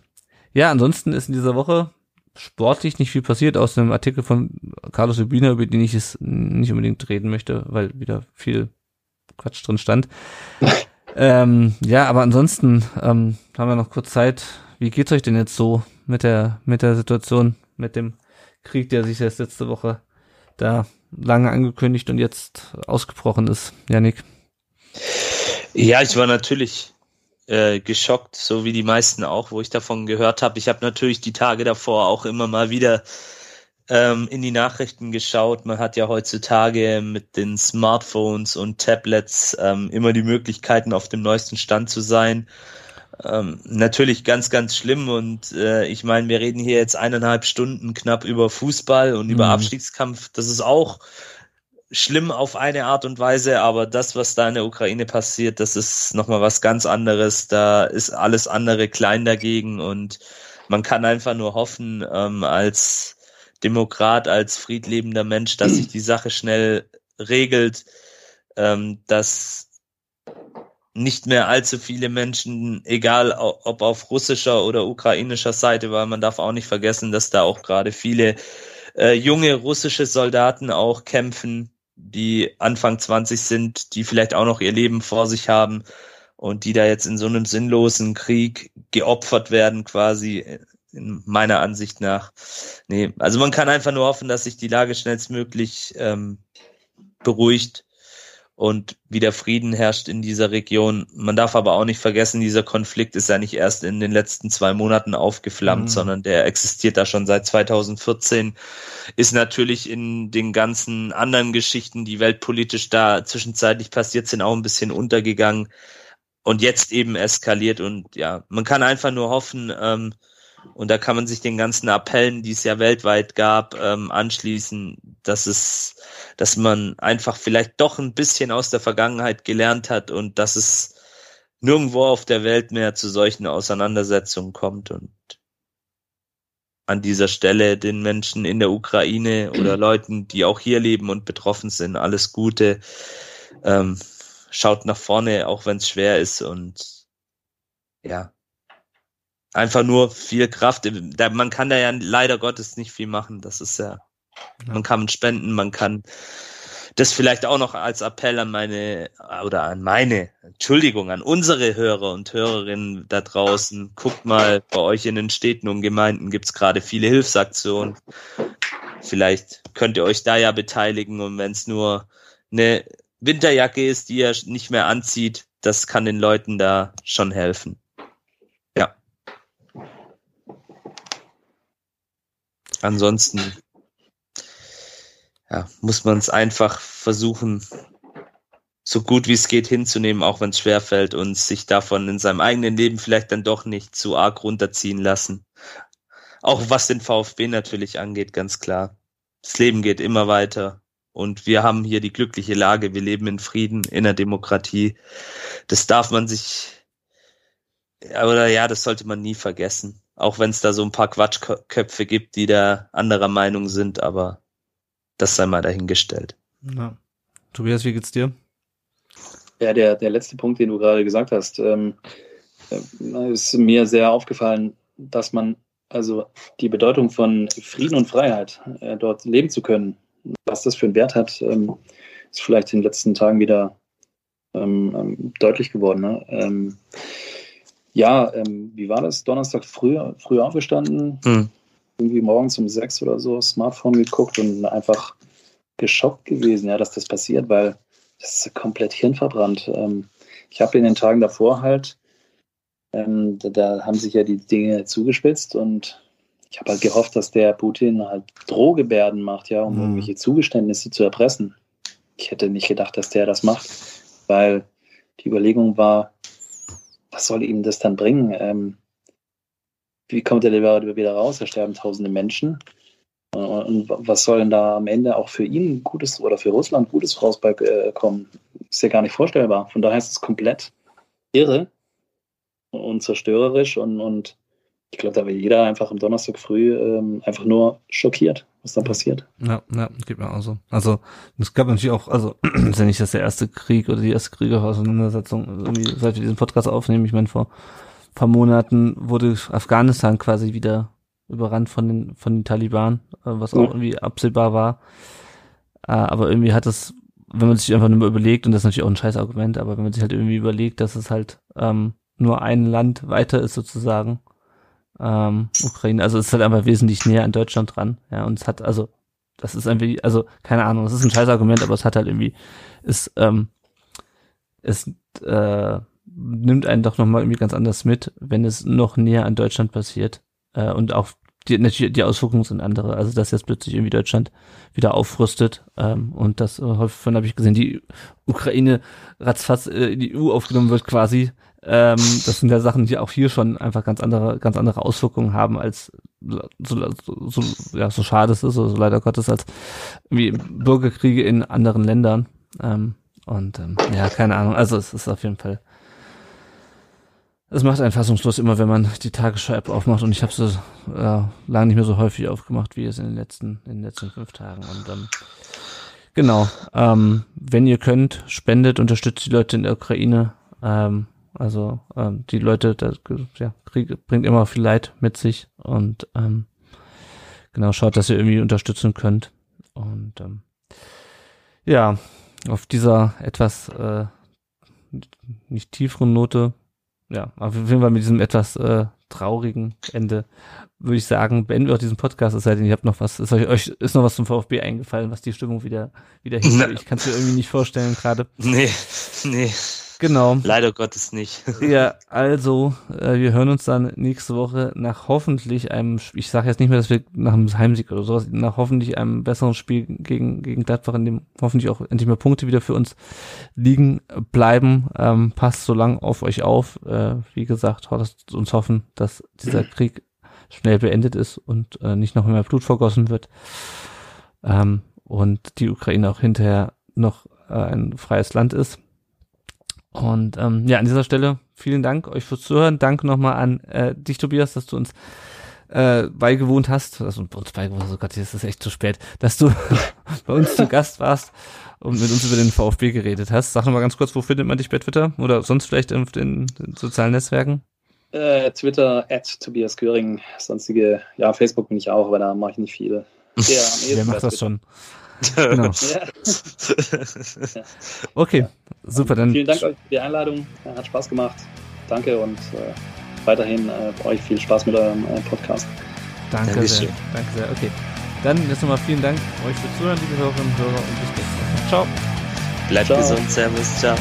Ja, ansonsten ist in dieser Woche sportlich nicht viel passiert aus einem Artikel von Carlos Urbina, über den ich es nicht unbedingt reden möchte, weil wieder viel Quatsch drin stand. ähm, ja, aber ansonsten ähm, haben wir noch kurz Zeit. Wie geht's euch denn jetzt so mit der mit der Situation, mit dem Krieg, der sich jetzt letzte Woche da lange angekündigt und jetzt ausgebrochen ist, Janik? Ja, ich war natürlich äh, geschockt, so wie die meisten auch, wo ich davon gehört habe. Ich habe natürlich die Tage davor auch immer mal wieder ähm, in die Nachrichten geschaut. Man hat ja heutzutage mit den Smartphones und Tablets ähm, immer die Möglichkeiten, auf dem neuesten Stand zu sein. Ähm, natürlich ganz, ganz schlimm und äh, ich meine, wir reden hier jetzt eineinhalb Stunden knapp über Fußball und mhm. über Abstiegskampf. Das ist auch schlimm auf eine Art und Weise, aber das, was da in der Ukraine passiert, das ist nochmal was ganz anderes. Da ist alles andere klein dagegen und man kann einfach nur hoffen, ähm, als Demokrat, als friedlebender Mensch, dass sich die Sache schnell regelt, ähm, dass nicht mehr allzu viele Menschen, egal ob auf russischer oder ukrainischer Seite, weil man darf auch nicht vergessen, dass da auch gerade viele äh, junge russische Soldaten auch kämpfen, die Anfang 20 sind, die vielleicht auch noch ihr Leben vor sich haben und die da jetzt in so einem sinnlosen Krieg geopfert werden quasi in meiner Ansicht nach. Nee, also man kann einfach nur hoffen, dass sich die Lage schnellstmöglich ähm, beruhigt und wieder Frieden herrscht in dieser Region. Man darf aber auch nicht vergessen, dieser Konflikt ist ja nicht erst in den letzten zwei Monaten aufgeflammt, mhm. sondern der existiert da schon seit 2014, ist natürlich in den ganzen anderen Geschichten, die weltpolitisch da zwischenzeitlich passiert sind, auch ein bisschen untergegangen und jetzt eben eskaliert und ja, man kann einfach nur hoffen, ähm, und da kann man sich den ganzen Appellen, die es ja weltweit gab, ähm, anschließen, dass es, dass man einfach vielleicht doch ein bisschen aus der Vergangenheit gelernt hat und dass es nirgendwo auf der Welt mehr zu solchen Auseinandersetzungen kommt und an dieser Stelle den Menschen in der Ukraine oder Leuten, die auch hier leben und betroffen sind, alles Gute. Ähm, schaut nach vorne, auch wenn es schwer ist und ja, einfach nur viel Kraft. Man kann da ja leider Gottes nicht viel machen. Das ist ja, ja. man kann spenden, man kann das vielleicht auch noch als Appell an meine oder an meine, Entschuldigung, an unsere Hörer und Hörerinnen da draußen. Guckt mal, bei euch in den Städten und Gemeinden gibt's gerade viele Hilfsaktionen. Vielleicht könnt ihr euch da ja beteiligen und wenn es nur eine Winterjacke ist, die ihr nicht mehr anzieht, das kann den Leuten da schon helfen. Ansonsten ja, muss man es einfach versuchen, so gut wie es geht hinzunehmen, auch wenn es schwerfällt und sich davon in seinem eigenen Leben vielleicht dann doch nicht zu arg runterziehen lassen. Auch was den VfB natürlich angeht, ganz klar. Das Leben geht immer weiter und wir haben hier die glückliche Lage, wir leben in Frieden, in der Demokratie. Das darf man sich, oder ja, das sollte man nie vergessen. Auch wenn es da so ein paar Quatschköpfe gibt, die da anderer Meinung sind, aber das sei mal dahingestellt. Ja. Tobias, wie geht's dir? Ja, der, der letzte Punkt, den du gerade gesagt hast, ähm, äh, ist mir sehr aufgefallen, dass man also die Bedeutung von Frieden und Freiheit, äh, dort leben zu können, was das für einen Wert hat, ähm, ist vielleicht in den letzten Tagen wieder ähm, ähm deutlich geworden. Ne? Ja, ähm, wie war das? Donnerstag früh, früh aufgestanden, hm. irgendwie morgens um sechs oder so Smartphone geguckt und einfach geschockt gewesen, ja, dass das passiert, weil das ist komplett hirnverbrannt. Ähm, ich habe in den Tagen davor halt, ähm, da, da, haben sich ja die Dinge zugespitzt und ich habe halt gehofft, dass der Putin halt Drohgebärden macht, ja, um hm. irgendwelche Zugeständnisse zu erpressen. Ich hätte nicht gedacht, dass der das macht, weil die Überlegung war, was soll ihm das dann bringen? Ähm, wie kommt er wieder raus? Da sterben tausende Menschen. Und, was soll denn da am Ende auch für ihn Gutes oder für Russland Gutes rauskommen? Ist ja gar nicht vorstellbar. Von daher ist es komplett irre und zerstörerisch und, und ich glaube, da war jeder einfach am Donnerstag früh ähm, einfach nur schockiert, was da passiert. Ja, ja, geht mir auch so. Also, es gab natürlich auch, also, ist ja nicht das der erste Krieg oder die erste Kriegerauseinandersetzung, irgendwie, seit wir diesen Podcast aufnehmen, ich meine, vor paar Monaten wurde Afghanistan quasi wieder überrannt von den, von den Taliban, äh, was auch irgendwie absehbar war. Äh, aber irgendwie hat es, wenn man sich einfach nur mal überlegt, und das ist natürlich auch ein scheiß Argument, aber wenn man sich halt irgendwie überlegt, dass es halt ähm, nur ein Land weiter ist sozusagen, ähm, Ukraine. Also es ist halt einfach wesentlich näher an Deutschland dran. Ja, und es hat, also, das ist irgendwie, also, keine Ahnung, das ist ein scheiß Argument, aber es hat halt irgendwie, es, ähm, es äh, nimmt einen doch nochmal irgendwie ganz anders mit, wenn es noch näher an Deutschland passiert. Äh, und auch die, natürlich die Auswirkungen sind andere. Also dass jetzt plötzlich irgendwie Deutschland wieder aufrüstet ähm, und das äh, häufig habe ich gesehen, die Ukraine ratzfatz äh, in die EU aufgenommen wird quasi. Ähm, das sind ja Sachen, die auch hier schon einfach ganz andere, ganz andere Auswirkungen haben, als so, so, ja, so schade es ist, so, so leider Gottes, als wie Bürgerkriege in anderen Ländern. Ähm, und ähm, ja, keine Ahnung. Also es ist auf jeden Fall. Es macht einen fassungslos immer, wenn man die Tagesschau-App aufmacht und ich habe sie äh, lange nicht mehr so häufig aufgemacht, wie es in den letzten, in den letzten fünf Tagen. Und ähm, genau, ähm, wenn ihr könnt, spendet, unterstützt die Leute in der Ukraine Ähm, also ähm, die Leute, das ja, Krieg bringt immer viel Leid mit sich und ähm, genau schaut, dass ihr irgendwie unterstützen könnt. Und ähm, ja, auf dieser etwas äh, nicht tieferen Note, ja, auf jeden Fall mit diesem etwas äh, traurigen Ende, würde ich sagen, beenden wir auch diesen Podcast, es sei denn, ihr habt noch was, ist euch, euch ist noch was zum VfB eingefallen, was die Stimmung wieder, wieder hebt. Ich kann es mir irgendwie nicht vorstellen gerade. Nee, nee. Genau. Leider Gottes nicht. ja, also, äh, wir hören uns dann nächste Woche nach hoffentlich einem, ich sage jetzt nicht mehr, dass wir nach einem Heimsieg oder sowas, nach hoffentlich einem besseren Spiel gegen, gegen Gladbach, in dem hoffentlich auch endlich mehr Punkte wieder für uns liegen bleiben. Ähm, passt so lang auf euch auf. Äh, wie gesagt, lasst uns hoffen, dass dieser Krieg schnell beendet ist und äh, nicht noch mehr Blut vergossen wird. Ähm, und die Ukraine auch hinterher noch äh, ein freies Land ist. Und ähm, ja, an dieser Stelle vielen Dank euch fürs Zuhören. Danke nochmal an äh, dich, Tobias, dass du uns äh, beigewohnt hast. Also uns beigewohnt, oh Gott, jetzt ist echt zu spät, dass du bei uns zu Gast warst und mit uns über den VfB geredet hast. Sag nochmal ganz kurz, wo findet man dich bei Twitter oder sonst vielleicht auf den, sozialen Netzwerken? Äh, Twitter at Tobias Göring, sonstige, ja, Facebook bin ich auch, aber da mache ich nicht viel. Ja, Wer macht das schon? Genau. Ja. okay, ja. super. Dann Vielen Dank euch für die Einladung. Hat Spaß gemacht. Danke und äh, weiterhin äh, euch viel Spaß mit eurem äh, Podcast. Danke Dankeschön. sehr. Danke sehr. Okay. Dann jetzt nochmal vielen Dank euch fürs Zuhören, liebe Hörerinnen und Hörer, und bis nächste Woche. Ciao. Bleibt Ciao. gesund. Servus. Ciao.